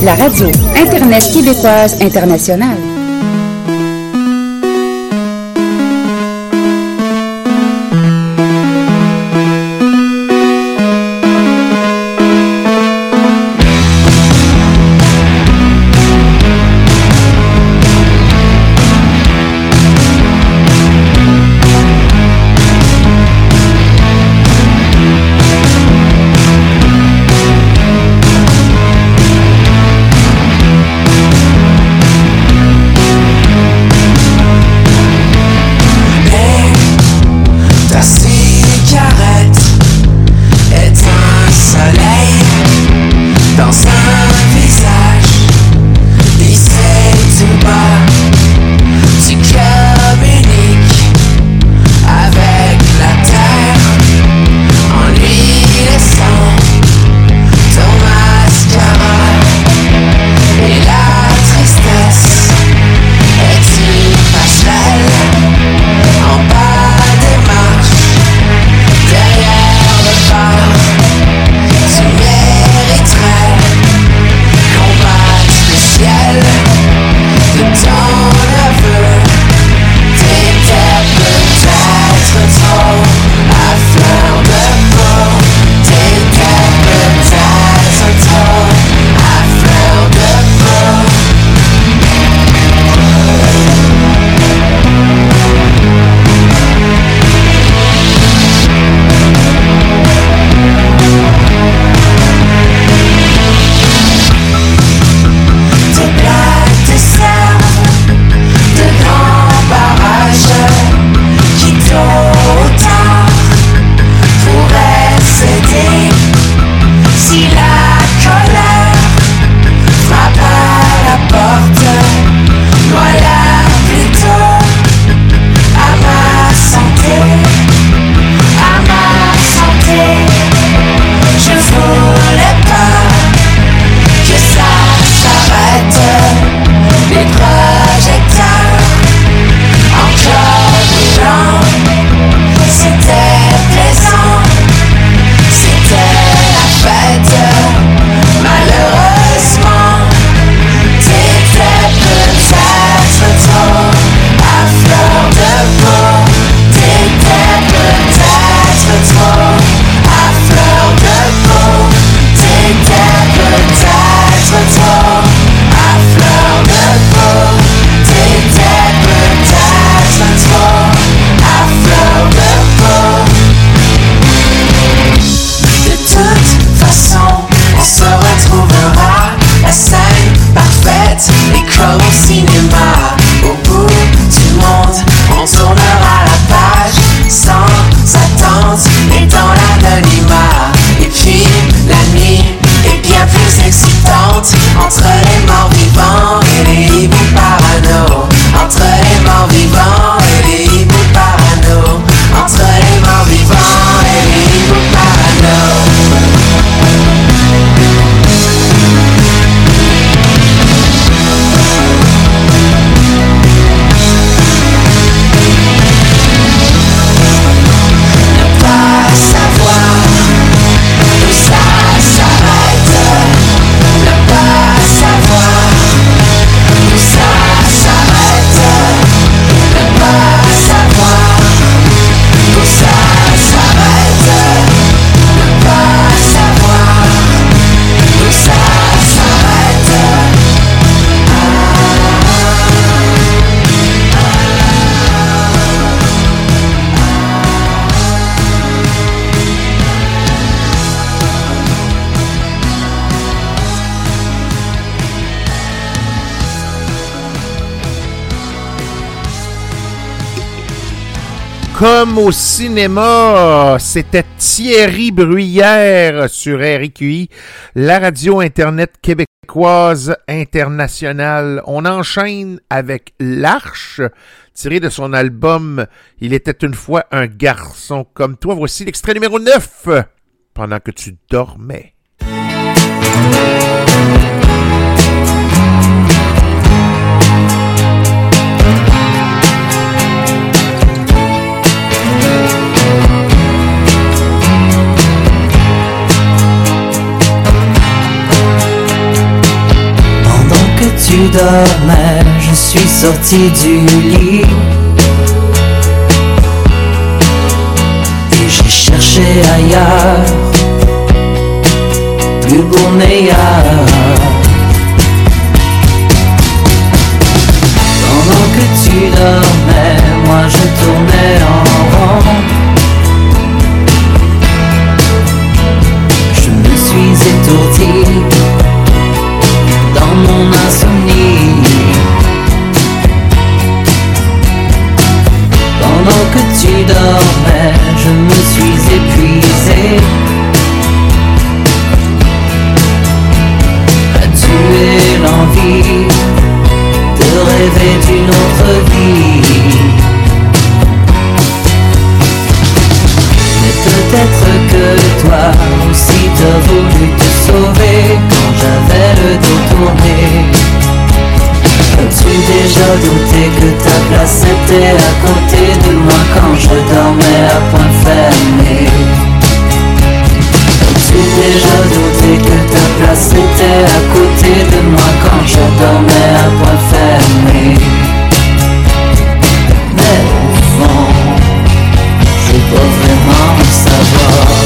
La radio Internet québécoise internationale. Comme au cinéma, c'était Thierry Bruyère sur RQI, la radio Internet québécoise internationale. On enchaîne avec L'Arche, tiré de son album Il était une fois un garçon comme toi. Voici l'extrait numéro 9, pendant que tu dormais. Dormais, je suis sorti du lit. Et j'ai cherché ailleurs, plus beau, meilleur. Pendant que tu dormais, moi je tournais en rond. Je me suis étourdi dans mon insomnie. Tu dormais, je me suis épuisé. À tuer l'envie de rêver d'une autre vie? Mais peut-être que toi aussi t'as voulu te sauver quand j'avais le dos tourné. As-tu déjà douté que ta place était à côté de moi quand je dormais à point fermé As-tu déjà douté que ta place était à côté de moi quand je dormais à point fermé Mais au fond, je pas vraiment savoir.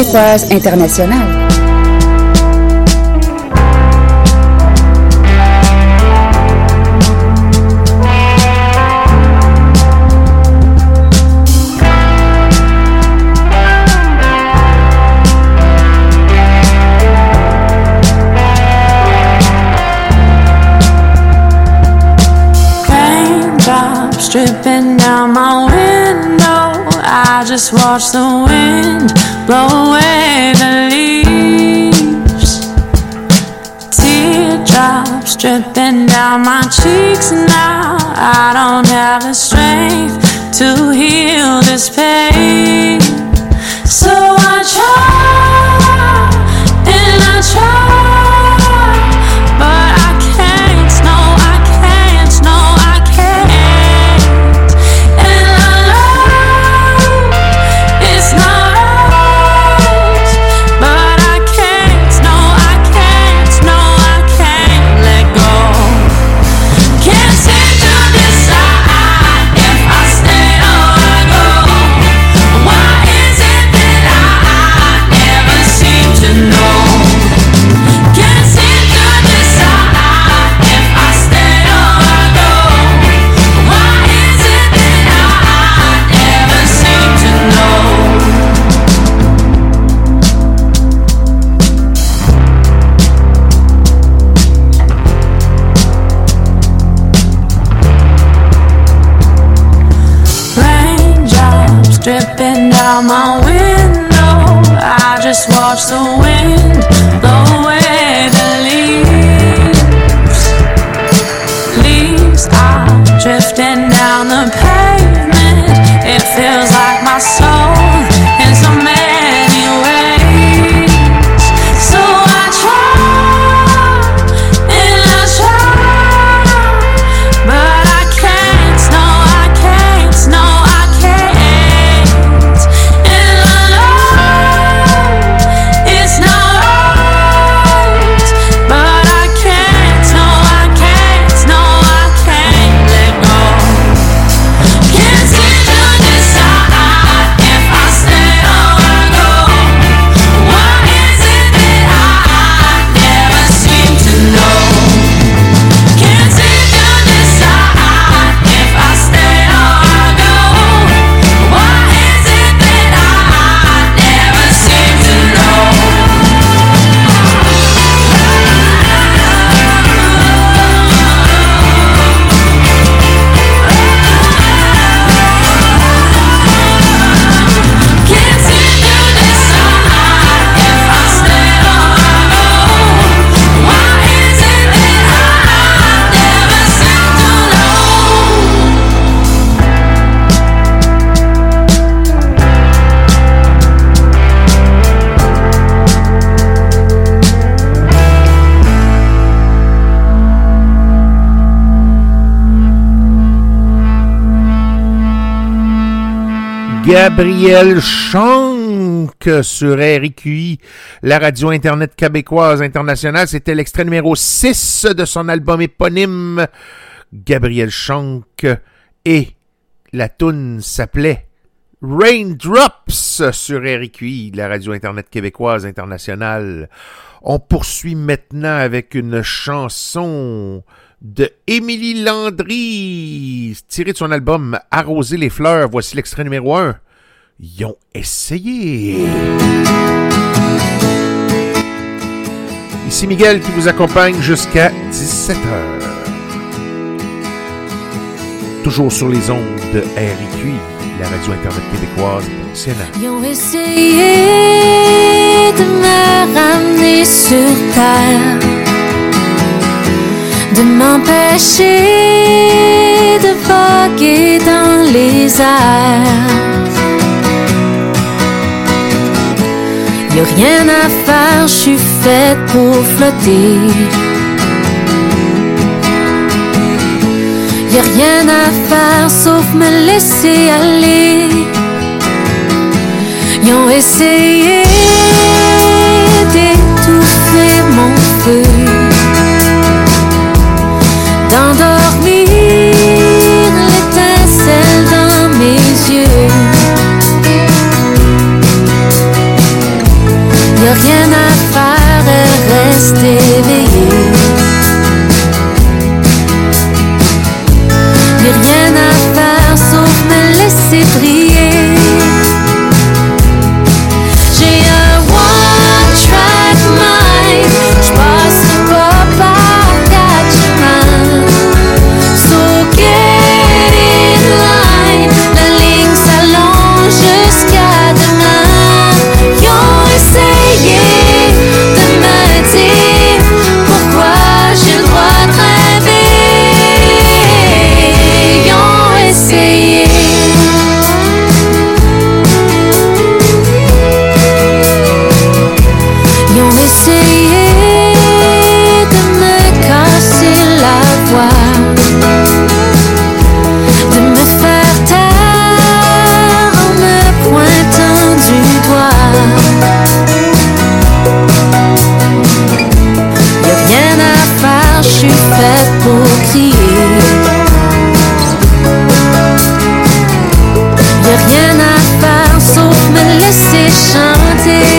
Québécoise internationale. dripping down my window. I just watch the blow away the leaves. Teardrops dripping down my cheeks now. I don't have the Gabriel Chanck sur RQI, la radio Internet québécoise internationale. C'était l'extrait numéro 6 de son album éponyme, Gabriel Chanck. Et la toune s'appelait Raindrops sur RQI, la radio Internet québécoise internationale. On poursuit maintenant avec une chanson de Émilie Landry, tiré de son album Arroser les fleurs. Voici l'extrait numéro 1. Ils ont essayé. Ici Miguel qui vous accompagne jusqu'à 17h. Toujours sur les ondes de RIQ, la radio Internet québécoise internationale. Ils ont essayé de me ramener sur terre de m'empêcher de voguer dans les airs. Y a rien à faire, je suis faite pour flotter. Y a rien à faire sauf me laisser aller. Ils ont essayé. wanted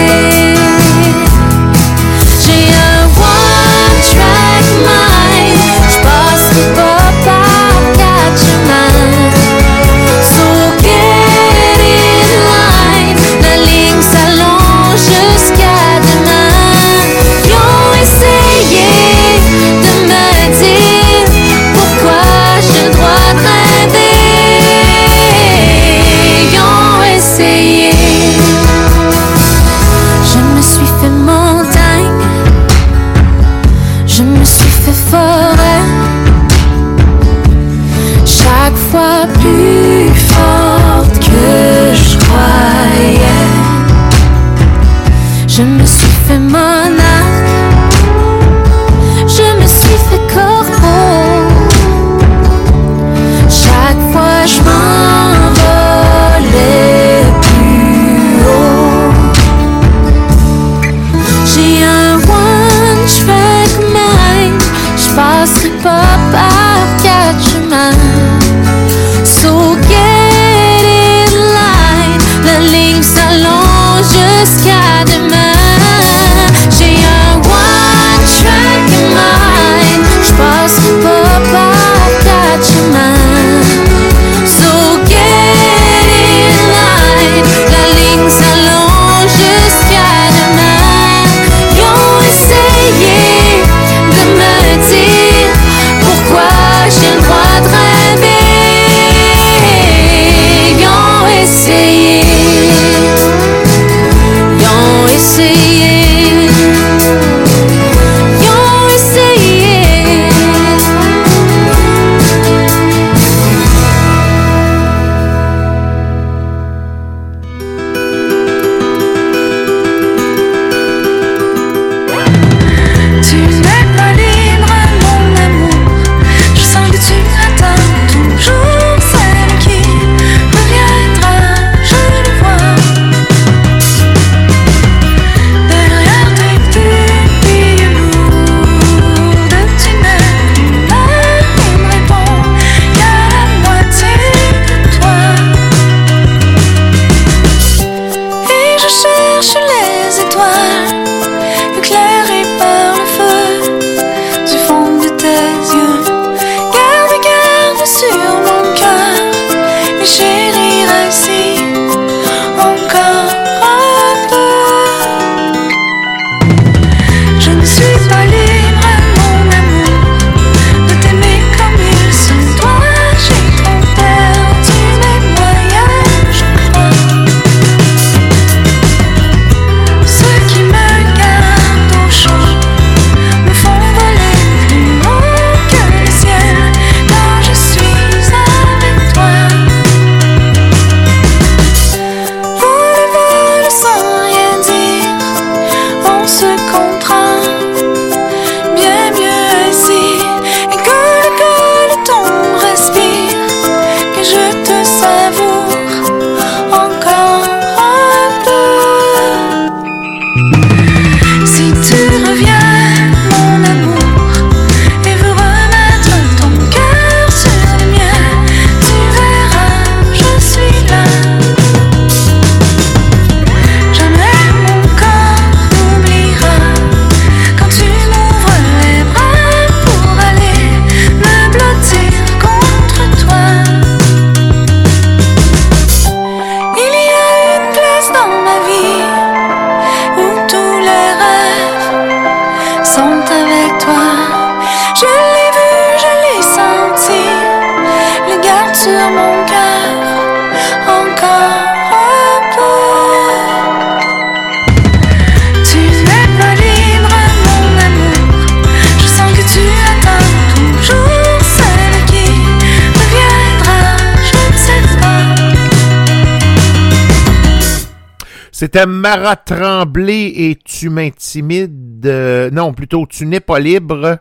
C'était Marat Tremblay et Tu m'intimides. euh, non, plutôt Tu n'es pas libre.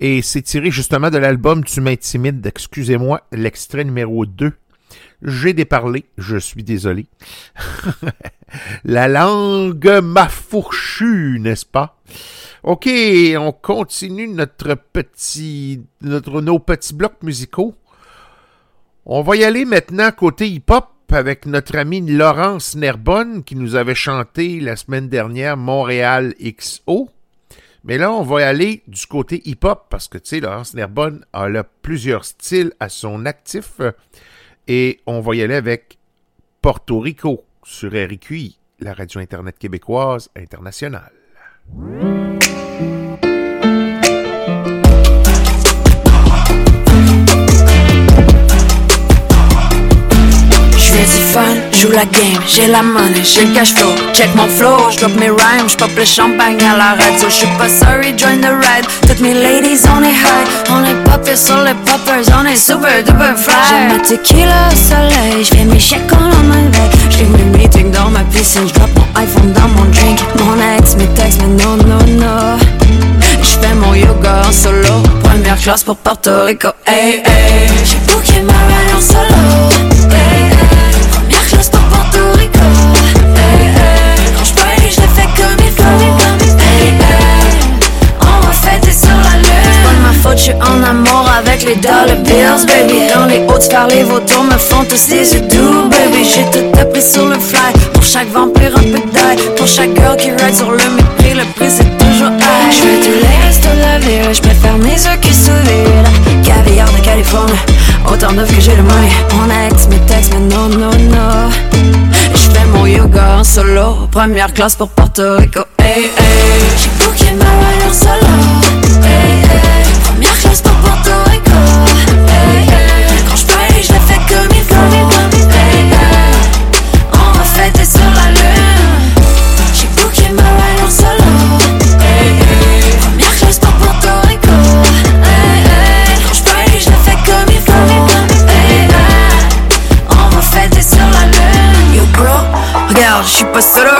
Et c'est tiré justement de l'album Tu m'intimides. Excusez-moi, l'extrait numéro 2. J'ai déparlé, je suis désolé. <laughs> La langue m'a fourchu, n'est-ce pas? OK, on continue notre petit, notre, nos petits blocs musicaux. On va y aller maintenant côté hip-hop avec notre amie Laurence Nerbonne qui nous avait chanté la semaine dernière Montréal XO. Mais là, on va aller du côté hip-hop parce que, tu sais, Laurence Nerbonne a là plusieurs styles à son actif. Et on va y aller avec Porto Rico sur RQI, la radio Internet québécoise internationale. Joue la game, j'ai la money, j'ai le cash flow. Check mon flow, j'drop mes rhymes, j'pop le champagne à la radio. J'suis pas sorry, join the ride. Toutes mes ladies, on est high, on est popés sur les poppers, on est super duper fly. J'ai ma tequila au soleil, j'fais mes chèques en la main veille. J'fais mes meetings dans ma piscine, j'drop mon iPhone dans mon drink. Mon ex, mes textes, mais non, non, non. J'fais mon yoga en solo, première classe pour Porto Rico. Hey, hey. J'ai booké ma en solo. Hey, hey. Classe pour Porto Rico. Hey, hey. Quand j'paye, je l'ai fait comme il faut. Hey. On va fêter sur la lune. Pas de ma faute, j'suis en amour avec les dollar bills, baby. Dans les hautes sphères, les vautours me font tous des yeux doux, baby. J'ai tout appris sur le fly. Pour chaque vampire, un peu d'ail. Pour chaque girl qui ride sur le mépris, le prix c'est toujours high. Ville, j'préfère mes yeux qui sourient. Caviar de Californie, autant d'œufs que j'ai le money. Mon ex, mes textes, mais non, non, non. J'fais mon yoga en solo, première classe pour Porto Rico. Hey, hey. J'ai booké ma ride en solo. Regarde, j'suis pas solo.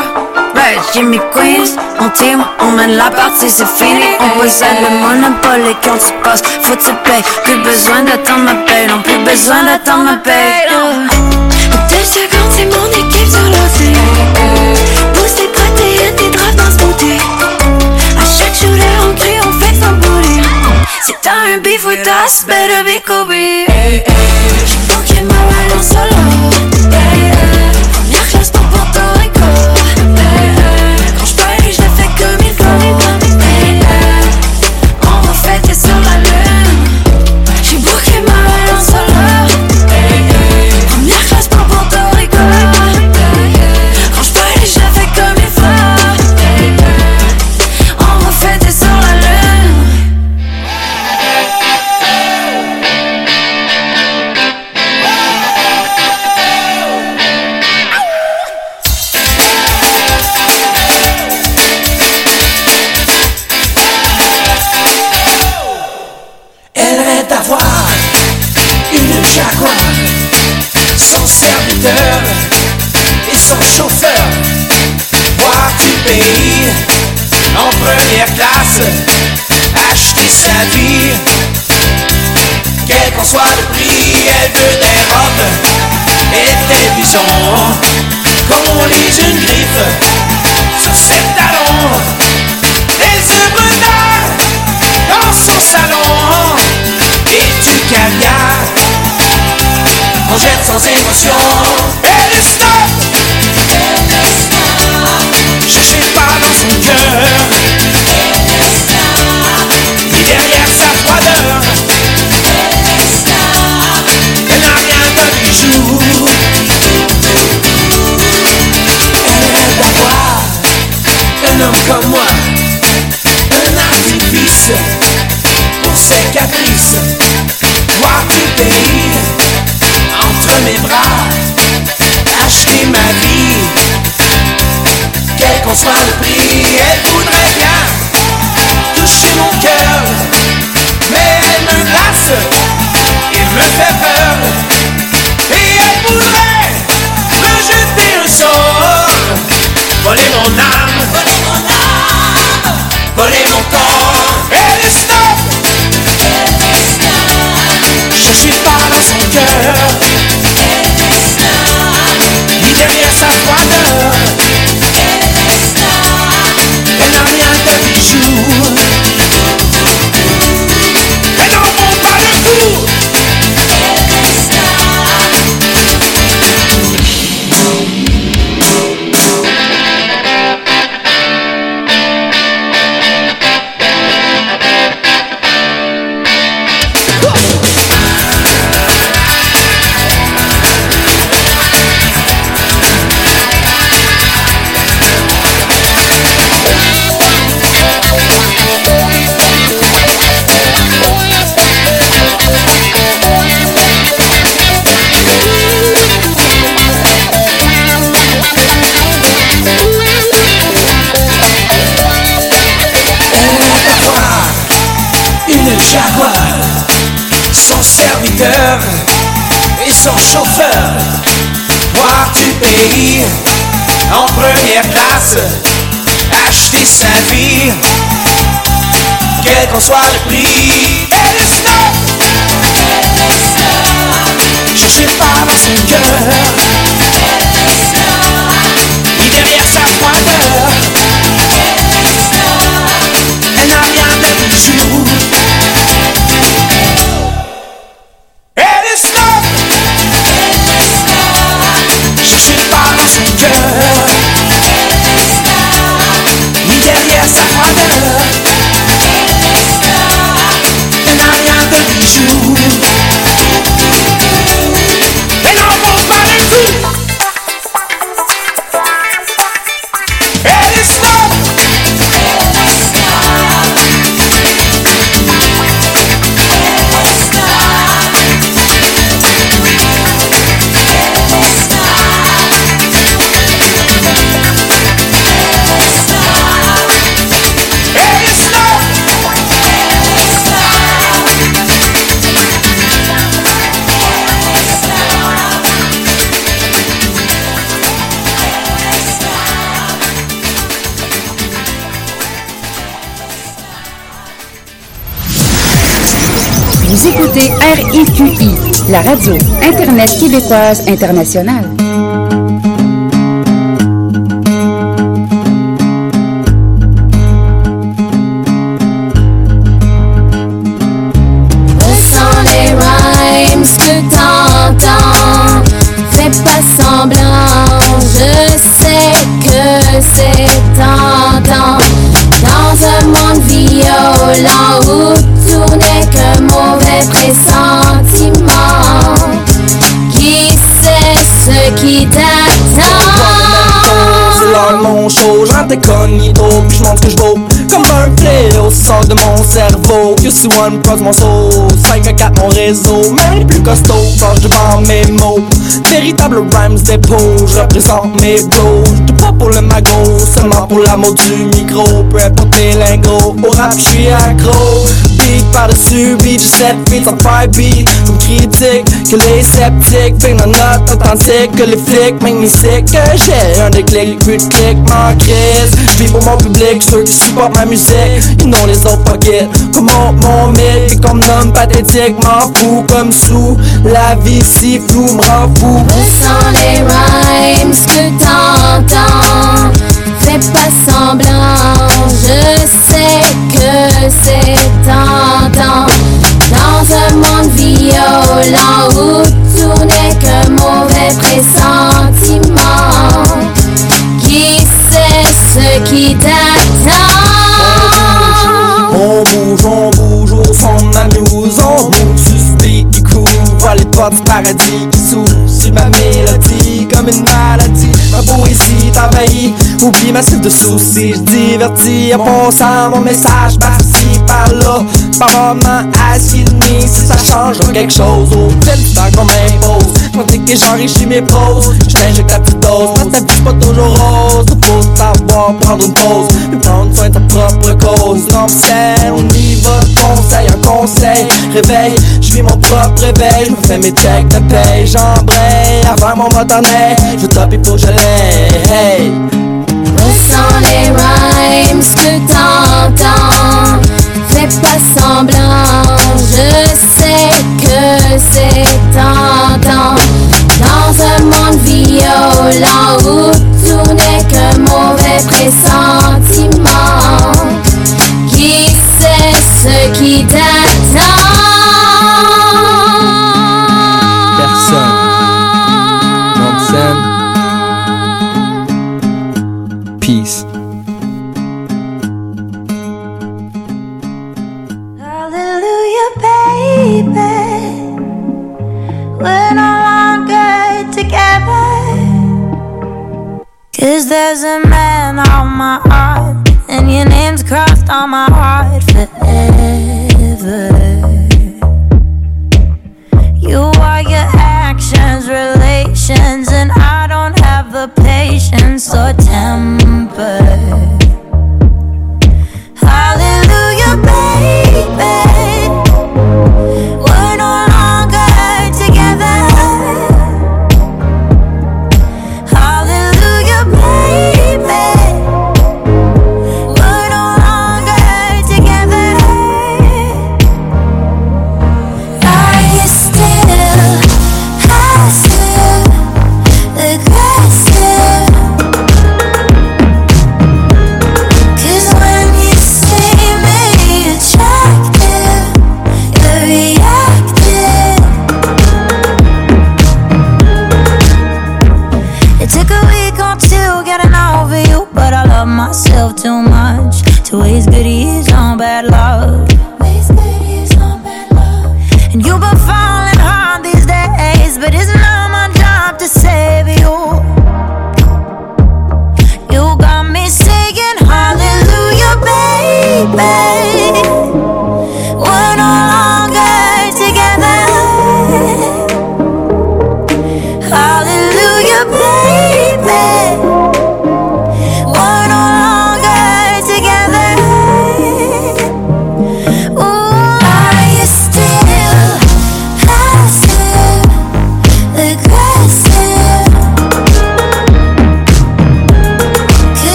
Right, j'ai mes queens, mon team, on mène la partie, c'est fini. On possède le monopole et quand tu passes, faut que tu payes. Plus besoin d'attendre ma paye, non plus besoin d'attendre ma paye. Deux secondes, c'est mon équipe sur l'OC. Pousse tes protéines, tes drops dans ce boutique. À chaque shooter, on crie, on fait boulir. Si t'as un beef with us, better be Kobe. Hey, hey. La radio Internet québécoise internationale. Cerveau QC1 pose mon saut 5 à 4 mon réseau Même plus costaud. Quand je devant mes mots. Véritable rhymes dépôt Je représente mes bros J'te pas pour le magot Seulement pour l'amour du micro. Peu importe les lingots Au rap j'suis accro Beat par-dessus beat J'ai 7 beats en 5 beats Comme critique que les sceptiques Fait nos notes authentiques Que les flics magnifiques Que j'ai un déclic Plus de clic m'en crise J'vis pour mon public Ceux qui supportent ma musique. Ils n'ont les autres pockets. Comment mon mythe Puis qu'on me nomme pathétique M'en fous comme sous. La vie si floue m'en fous Sans les rhymes que t'entends. Fais pas semblant. Je sais que c'est tentant Où tout n'est que mauvais pressentiment. Qui sait ce qui t'attend? On bouge, on bouge au son de ma muse On bouge beat qui couvre les portes du paradis Qui sur ma mélodie comme une oublie ma cible de soucis Je divertis en pensant mon message par-ci, par là. Par moment, demi, si ça change quelque chose. Au du temps qu'on m'impose, je que j'enrichis mes poses. J't'injecte ta petite dose, ta vie pas toujours rose. Faut savoir prendre une pause, et prendre soin de ta propre cause. Non, c'est, on y va, conseil en conseil. Réveil, je vis mon propre réveil, je fais mes checks de paye. J'embraye avant mon moteur je il faut que je. Hey. Les rhymes que t'entends. Fais pas semblant, je sais que c'est tentant. Violent où tout n'est que mauvais pressentiment. Qui sait ce qui t'attend?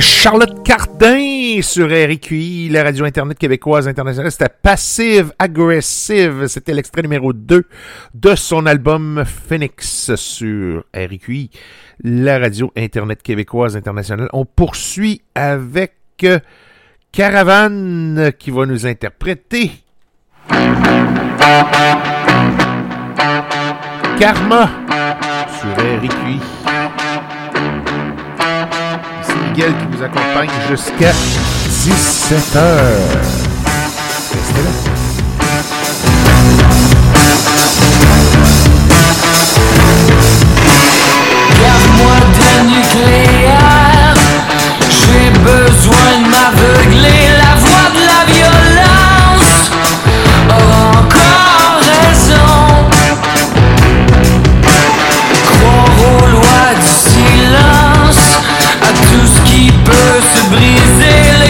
Charlotte Cardin sur RQI, la radio Internet québécoise internationale. C'était Passive Aggressive. C'était l'extrait numéro 2 de son album Phoenix sur RQI, la radio Internet québécoise internationale. On poursuit avec euh, Caravane qui va nous interpréter Karma sur RQI. Qui vous accompagne jusqu'à 17h. Restez là. Garde-moi de nucléaire.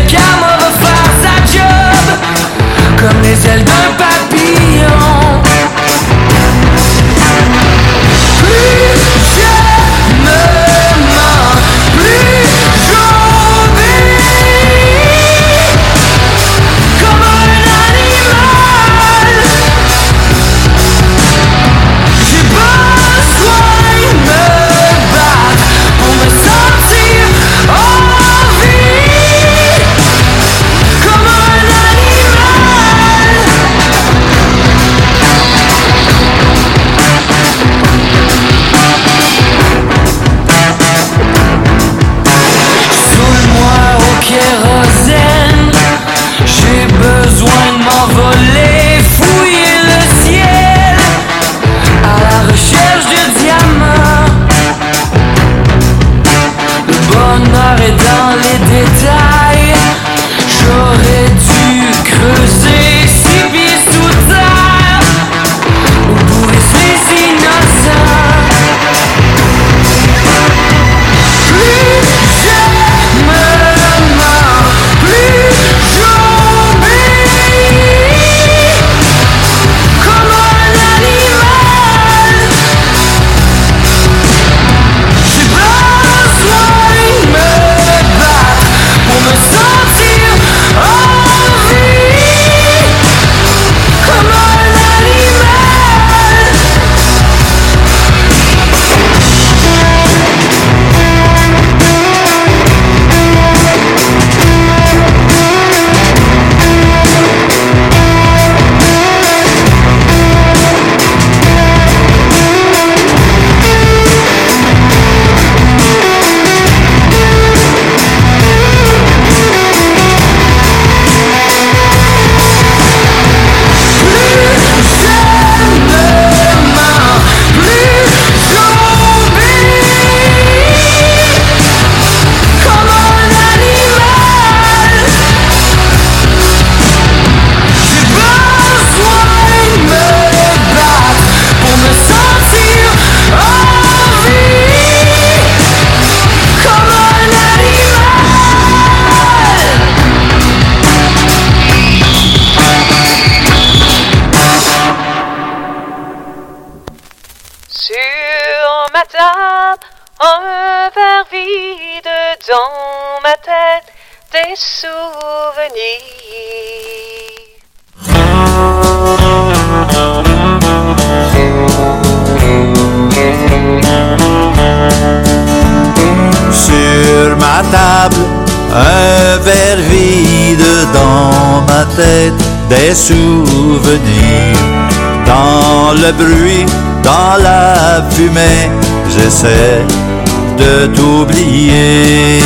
chiamo des souvenirs. Dans le bruit, dans la fumée, j'essaie de t'oublier.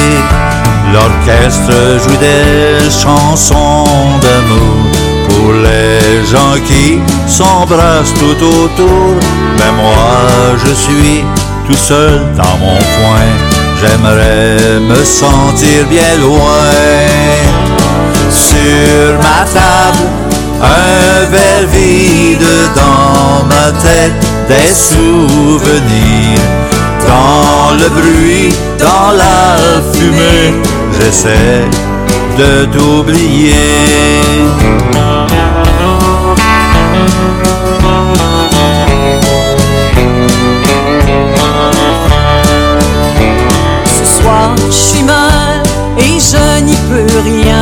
L'orchestre joue des chansons d'amour pour les gens qui s'embrassent tout autour. Mais moi, je suis tout seul dans mon coin. J'aimerais me sentir bien loin. Sur ma table, un verre vide dans ma tête, des souvenirs. Dans le bruit, dans la fumée, j'essaie de t'oublier. Ce soir, je suis mal et je n'y peux rien.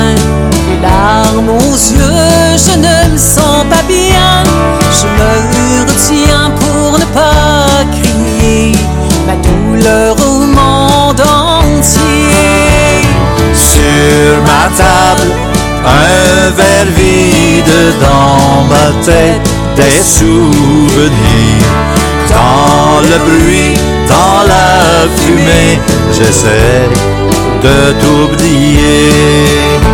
Larmes aux yeux, je ne me sens pas bien. Je me retiens pour ne pas crier ma douleur au monde entier. Sur ma table, un verre vide dans ma tête, des souvenirs. Dans le bruit, dans la fumée, j'essaie de t'oublier.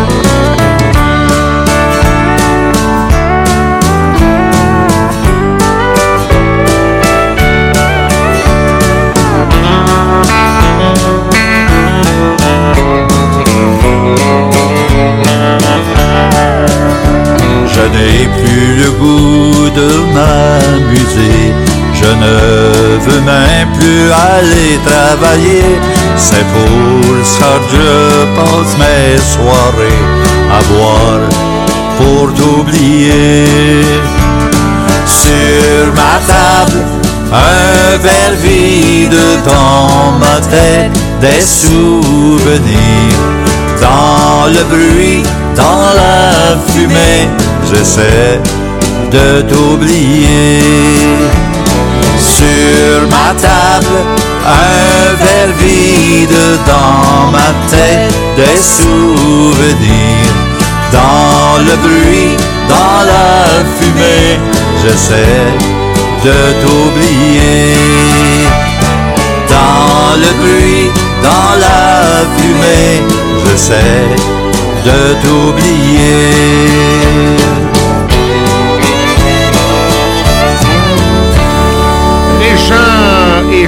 Aller travailler. C'est pour ça que je passe mes soirées à boire pour t'oublier. Sur ma table, un verre vide dans ma tête, des souvenirs. Dans le bruit, dans la fumée, j'essaie de t'oublier. Sur ma table, un verre vide dans ma tête, des souvenirs. Dans le bruit, dans la fumée, j'essaie de t'oublier. Dans le bruit, dans la fumée, j'essaie de t'oublier.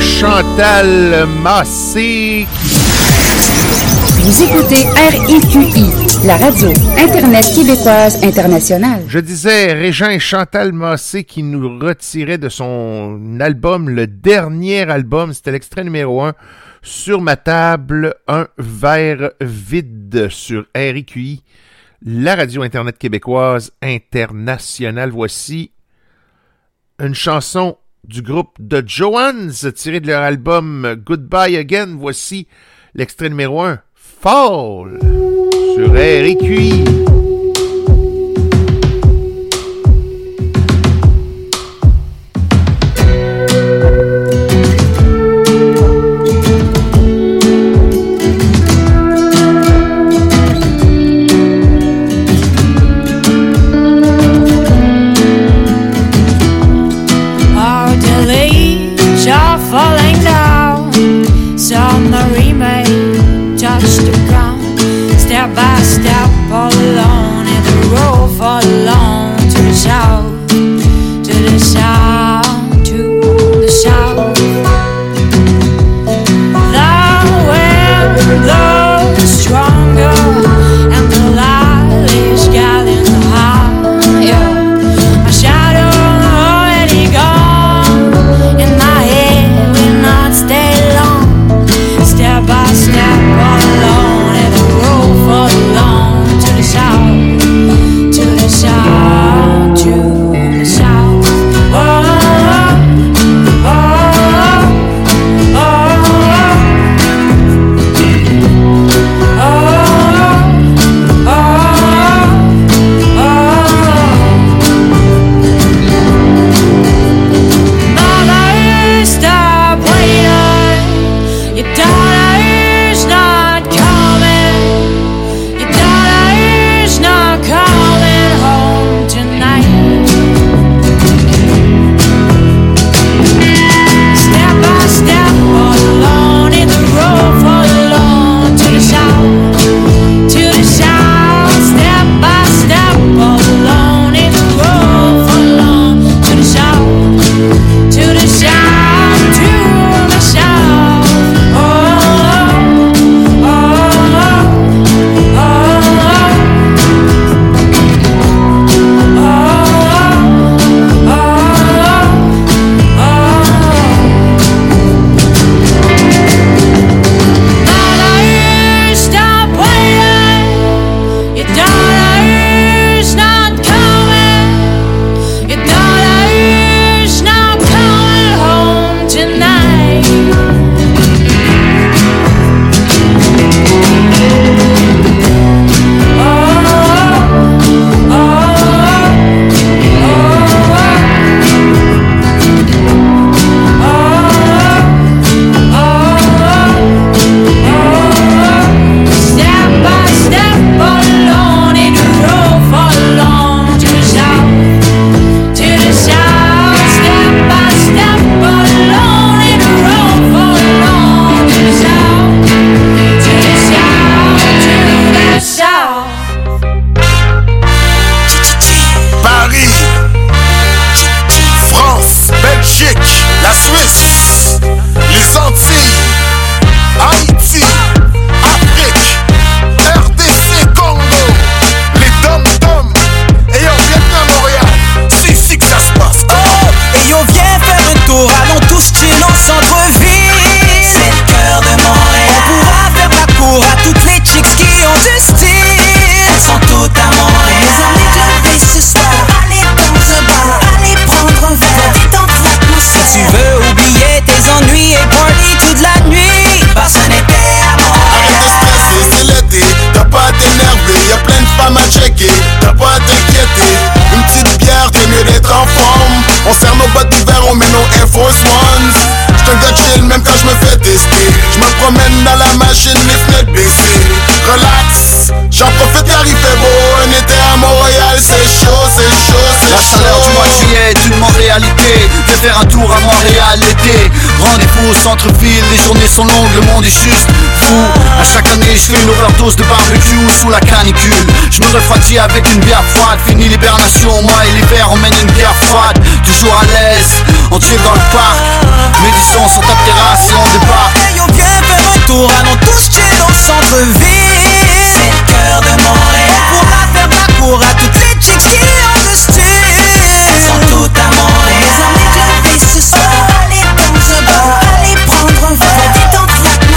Chantal Massé. Vous écoutez RIQI, la radio Internet québécoise internationale. Je disais Régent et Chantal Massé qui nous retiraient de son album, le dernier album, c'était l'extrait numéro 1, sur ma table, un verre vide sur RIQI, la radio Internet québécoise internationale. Voici une chanson du groupe The Joans tirée de leur album Goodbye Again. Voici l'extrait numéro 1, Fall, sur RIQI. Réalité. Viens faire un tour à Montréal l'été. Rendez-vous au centre-ville, les journées sont longues, le monde est juste fou. À chaque année je fais une overdose de barbecue sous la canicule. Je me refroidis avec une bière froide. Fini l'hibernation, moi et l'hiver on mène une bière froide. Toujours à l'aise, on chill dans le parc. Mes sons sont à terrasse et on débarque Hey yo viens faire un tour, allons tous chill au centre-ville. C'est le cœur de Montréal. On pourra faire la cour à toutes les chicks qui ont le style Elles sont toutes à Montréal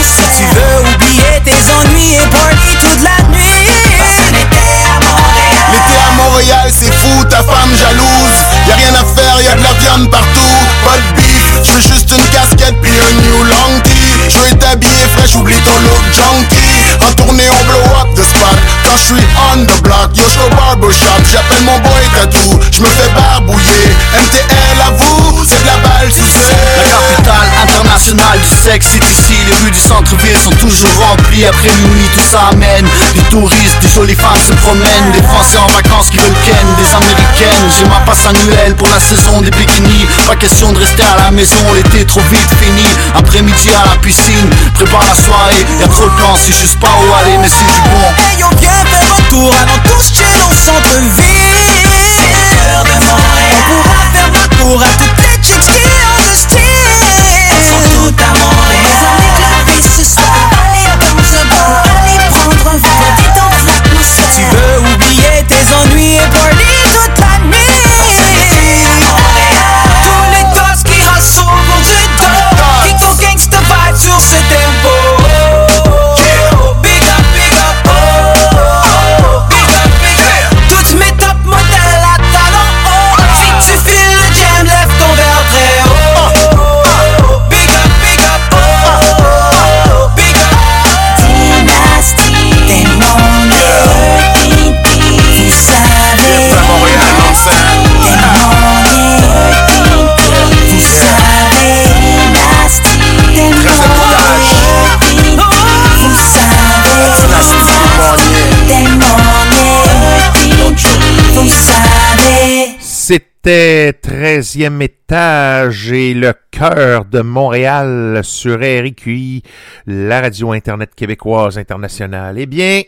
Si tu veux oublier tes ennuis et party toute la C'est fou, ta femme jalouse. Y'a rien à faire, y'a de la viande partout. Pas de beef, j'veux juste une casquette puis un new long tee. J'veux être habillé fraîche, oublie ton look junkie. En tournée, on blow up the spot. Quand j'suis on the block, yo j'suis au barbershop. J'appelle mon boy tatou, j'me fais barbouiller. MTL à vous, c'est de la balle sous La capitale internationale du sexe c'est ici Les rues du centre-ville sont toujours remplies Après minuit tout ça amène Des touristes, des jolies femmes se promènent Des Français en vacances qui veulent Des Américaines, j'ai ma passe annuelle Pour la saison des bikinis. Pas question de rester à la maison L'été trop vite fini. Après-midi à la piscine Prépare la soirée. Y'a trop de plans, c'est juste pas où aller Mais c'est du bon. Hey yo viens faire un tour, allons tous chill au centre-ville On pourra faire la cour à toutes les chicks qui ont le style Elles sont toutes à Montréal ce soir Allez dans un bar, allez prendre un verre Détente l'atmosphère tes ennuis et party C'était 13e étage et le cœur de Montréal sur RQI, la radio Internet québécoise internationale. Eh bien,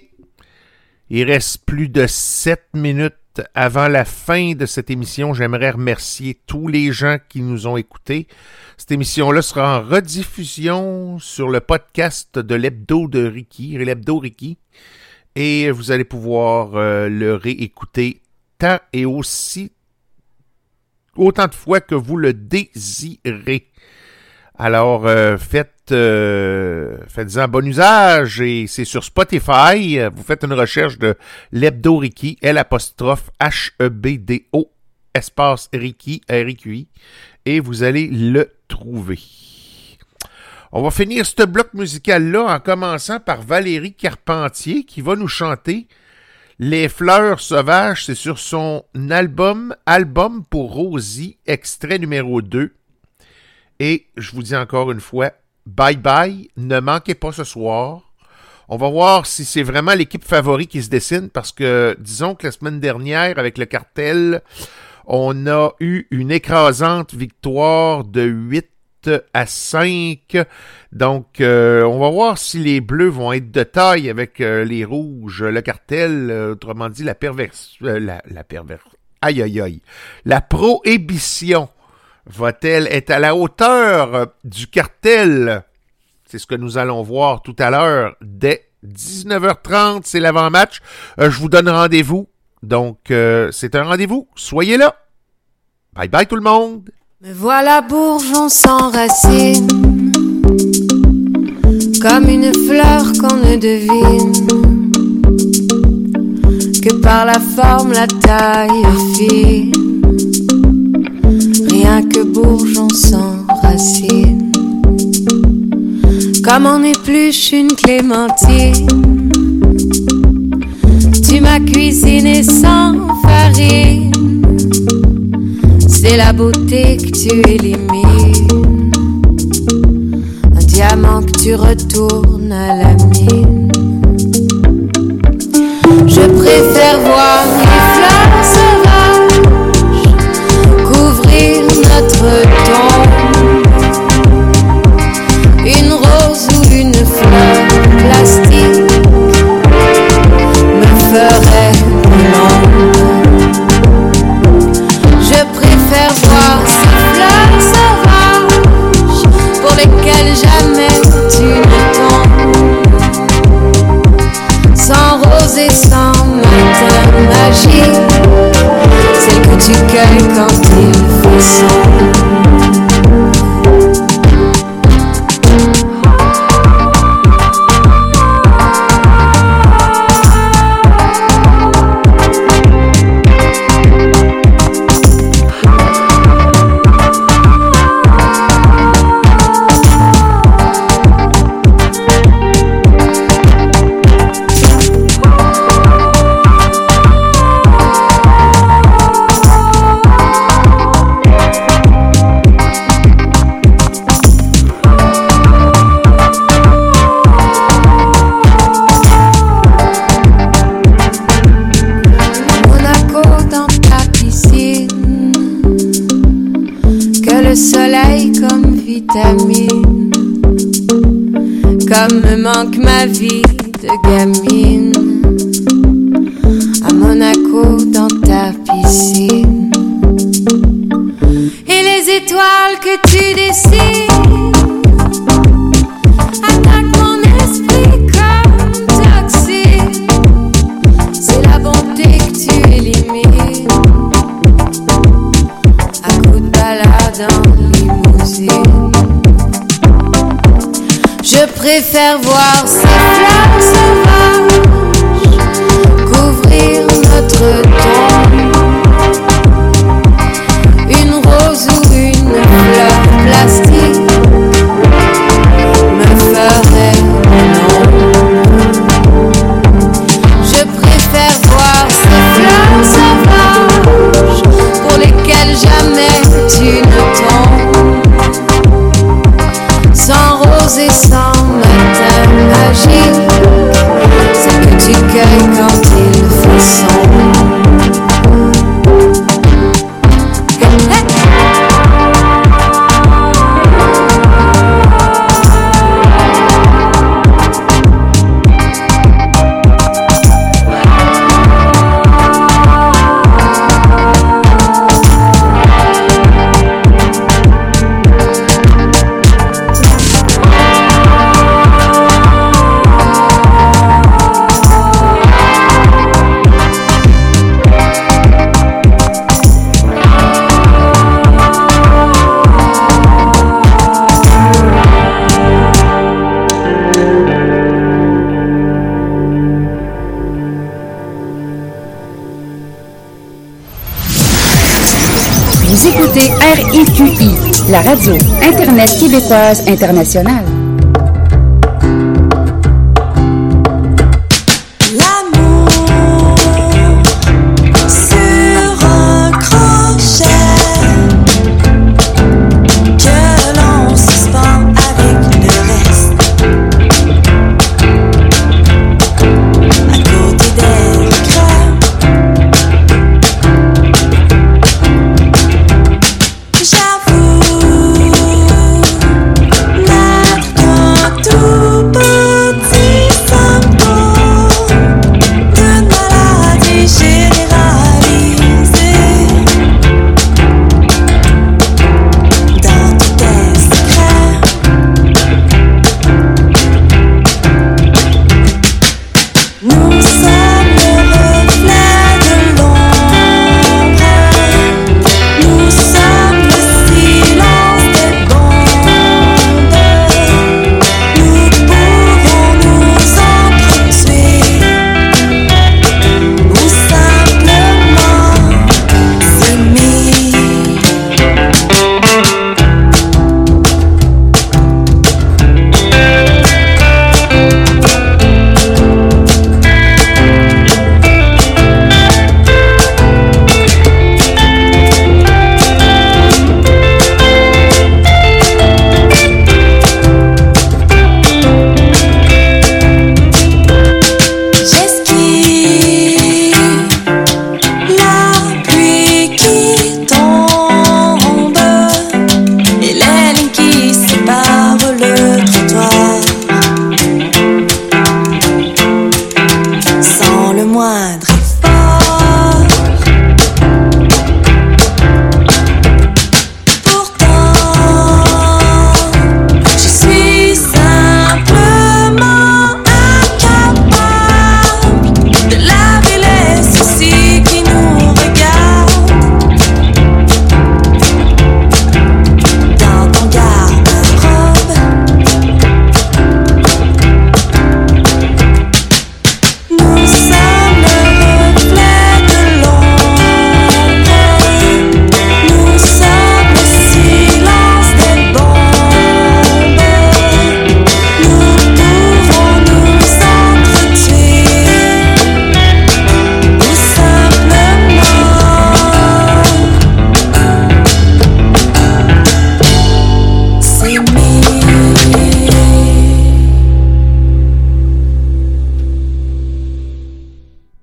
il reste plus de 7 minutes avant la fin de cette émission. J'aimerais remercier tous les gens qui nous ont écoutés. Cette émission-là sera en rediffusion sur le podcast de l'hebdo de Ricky, l'hebdo Ricky. Et vous allez pouvoir euh, le réécouter tant et aussi autant de fois que vous le désirez. Alors, euh, faites, euh, faites-en bon usage et c'est sur Spotify. Vous faites une recherche de l'hebdo Ricky, L apostrophe H-E-B-D-O, espace Ricky, R-I-Q-I, et vous allez le trouver. On va finir ce bloc musical-là en commençant par Valérie Carpentier qui va nous chanter Les fleurs sauvages. C'est sur son album Album pour Rosie, extrait numéro 2. Et je vous dis encore une fois, bye bye, ne manquez pas ce soir. On va voir si c'est vraiment l'équipe favori qui se dessine parce que disons que la semaine dernière avec le cartel, on a eu une écrasante victoire de 8 à 5. Donc, euh, on va voir si les bleus vont être de taille avec euh, les rouges. Le cartel, euh, autrement dit, la perverse... la, perverse... Aïe, aïe, aïe. La prohibition va-t-elle être à la hauteur du cartel? C'est ce que nous allons voir tout à l'heure dès 19h30. C'est l'avant-match. Je vous donne rendez-vous. Donc, c'est un rendez-vous. Soyez là. Bye bye tout le monde. Me voilà bourgeon sans racines, comme une fleur qu'on ne devine que par la forme, la taille fine. Rien que bourgeon sans racines, comme on épluche une clémentine. Tu m'as cuisiné sans farine. C'est la beauté que tu élimines. Un diamant que tu retournes à la mine. Je préfère voir magique, celle que tu cueilles quand préfère radio Internet québécoise internationale.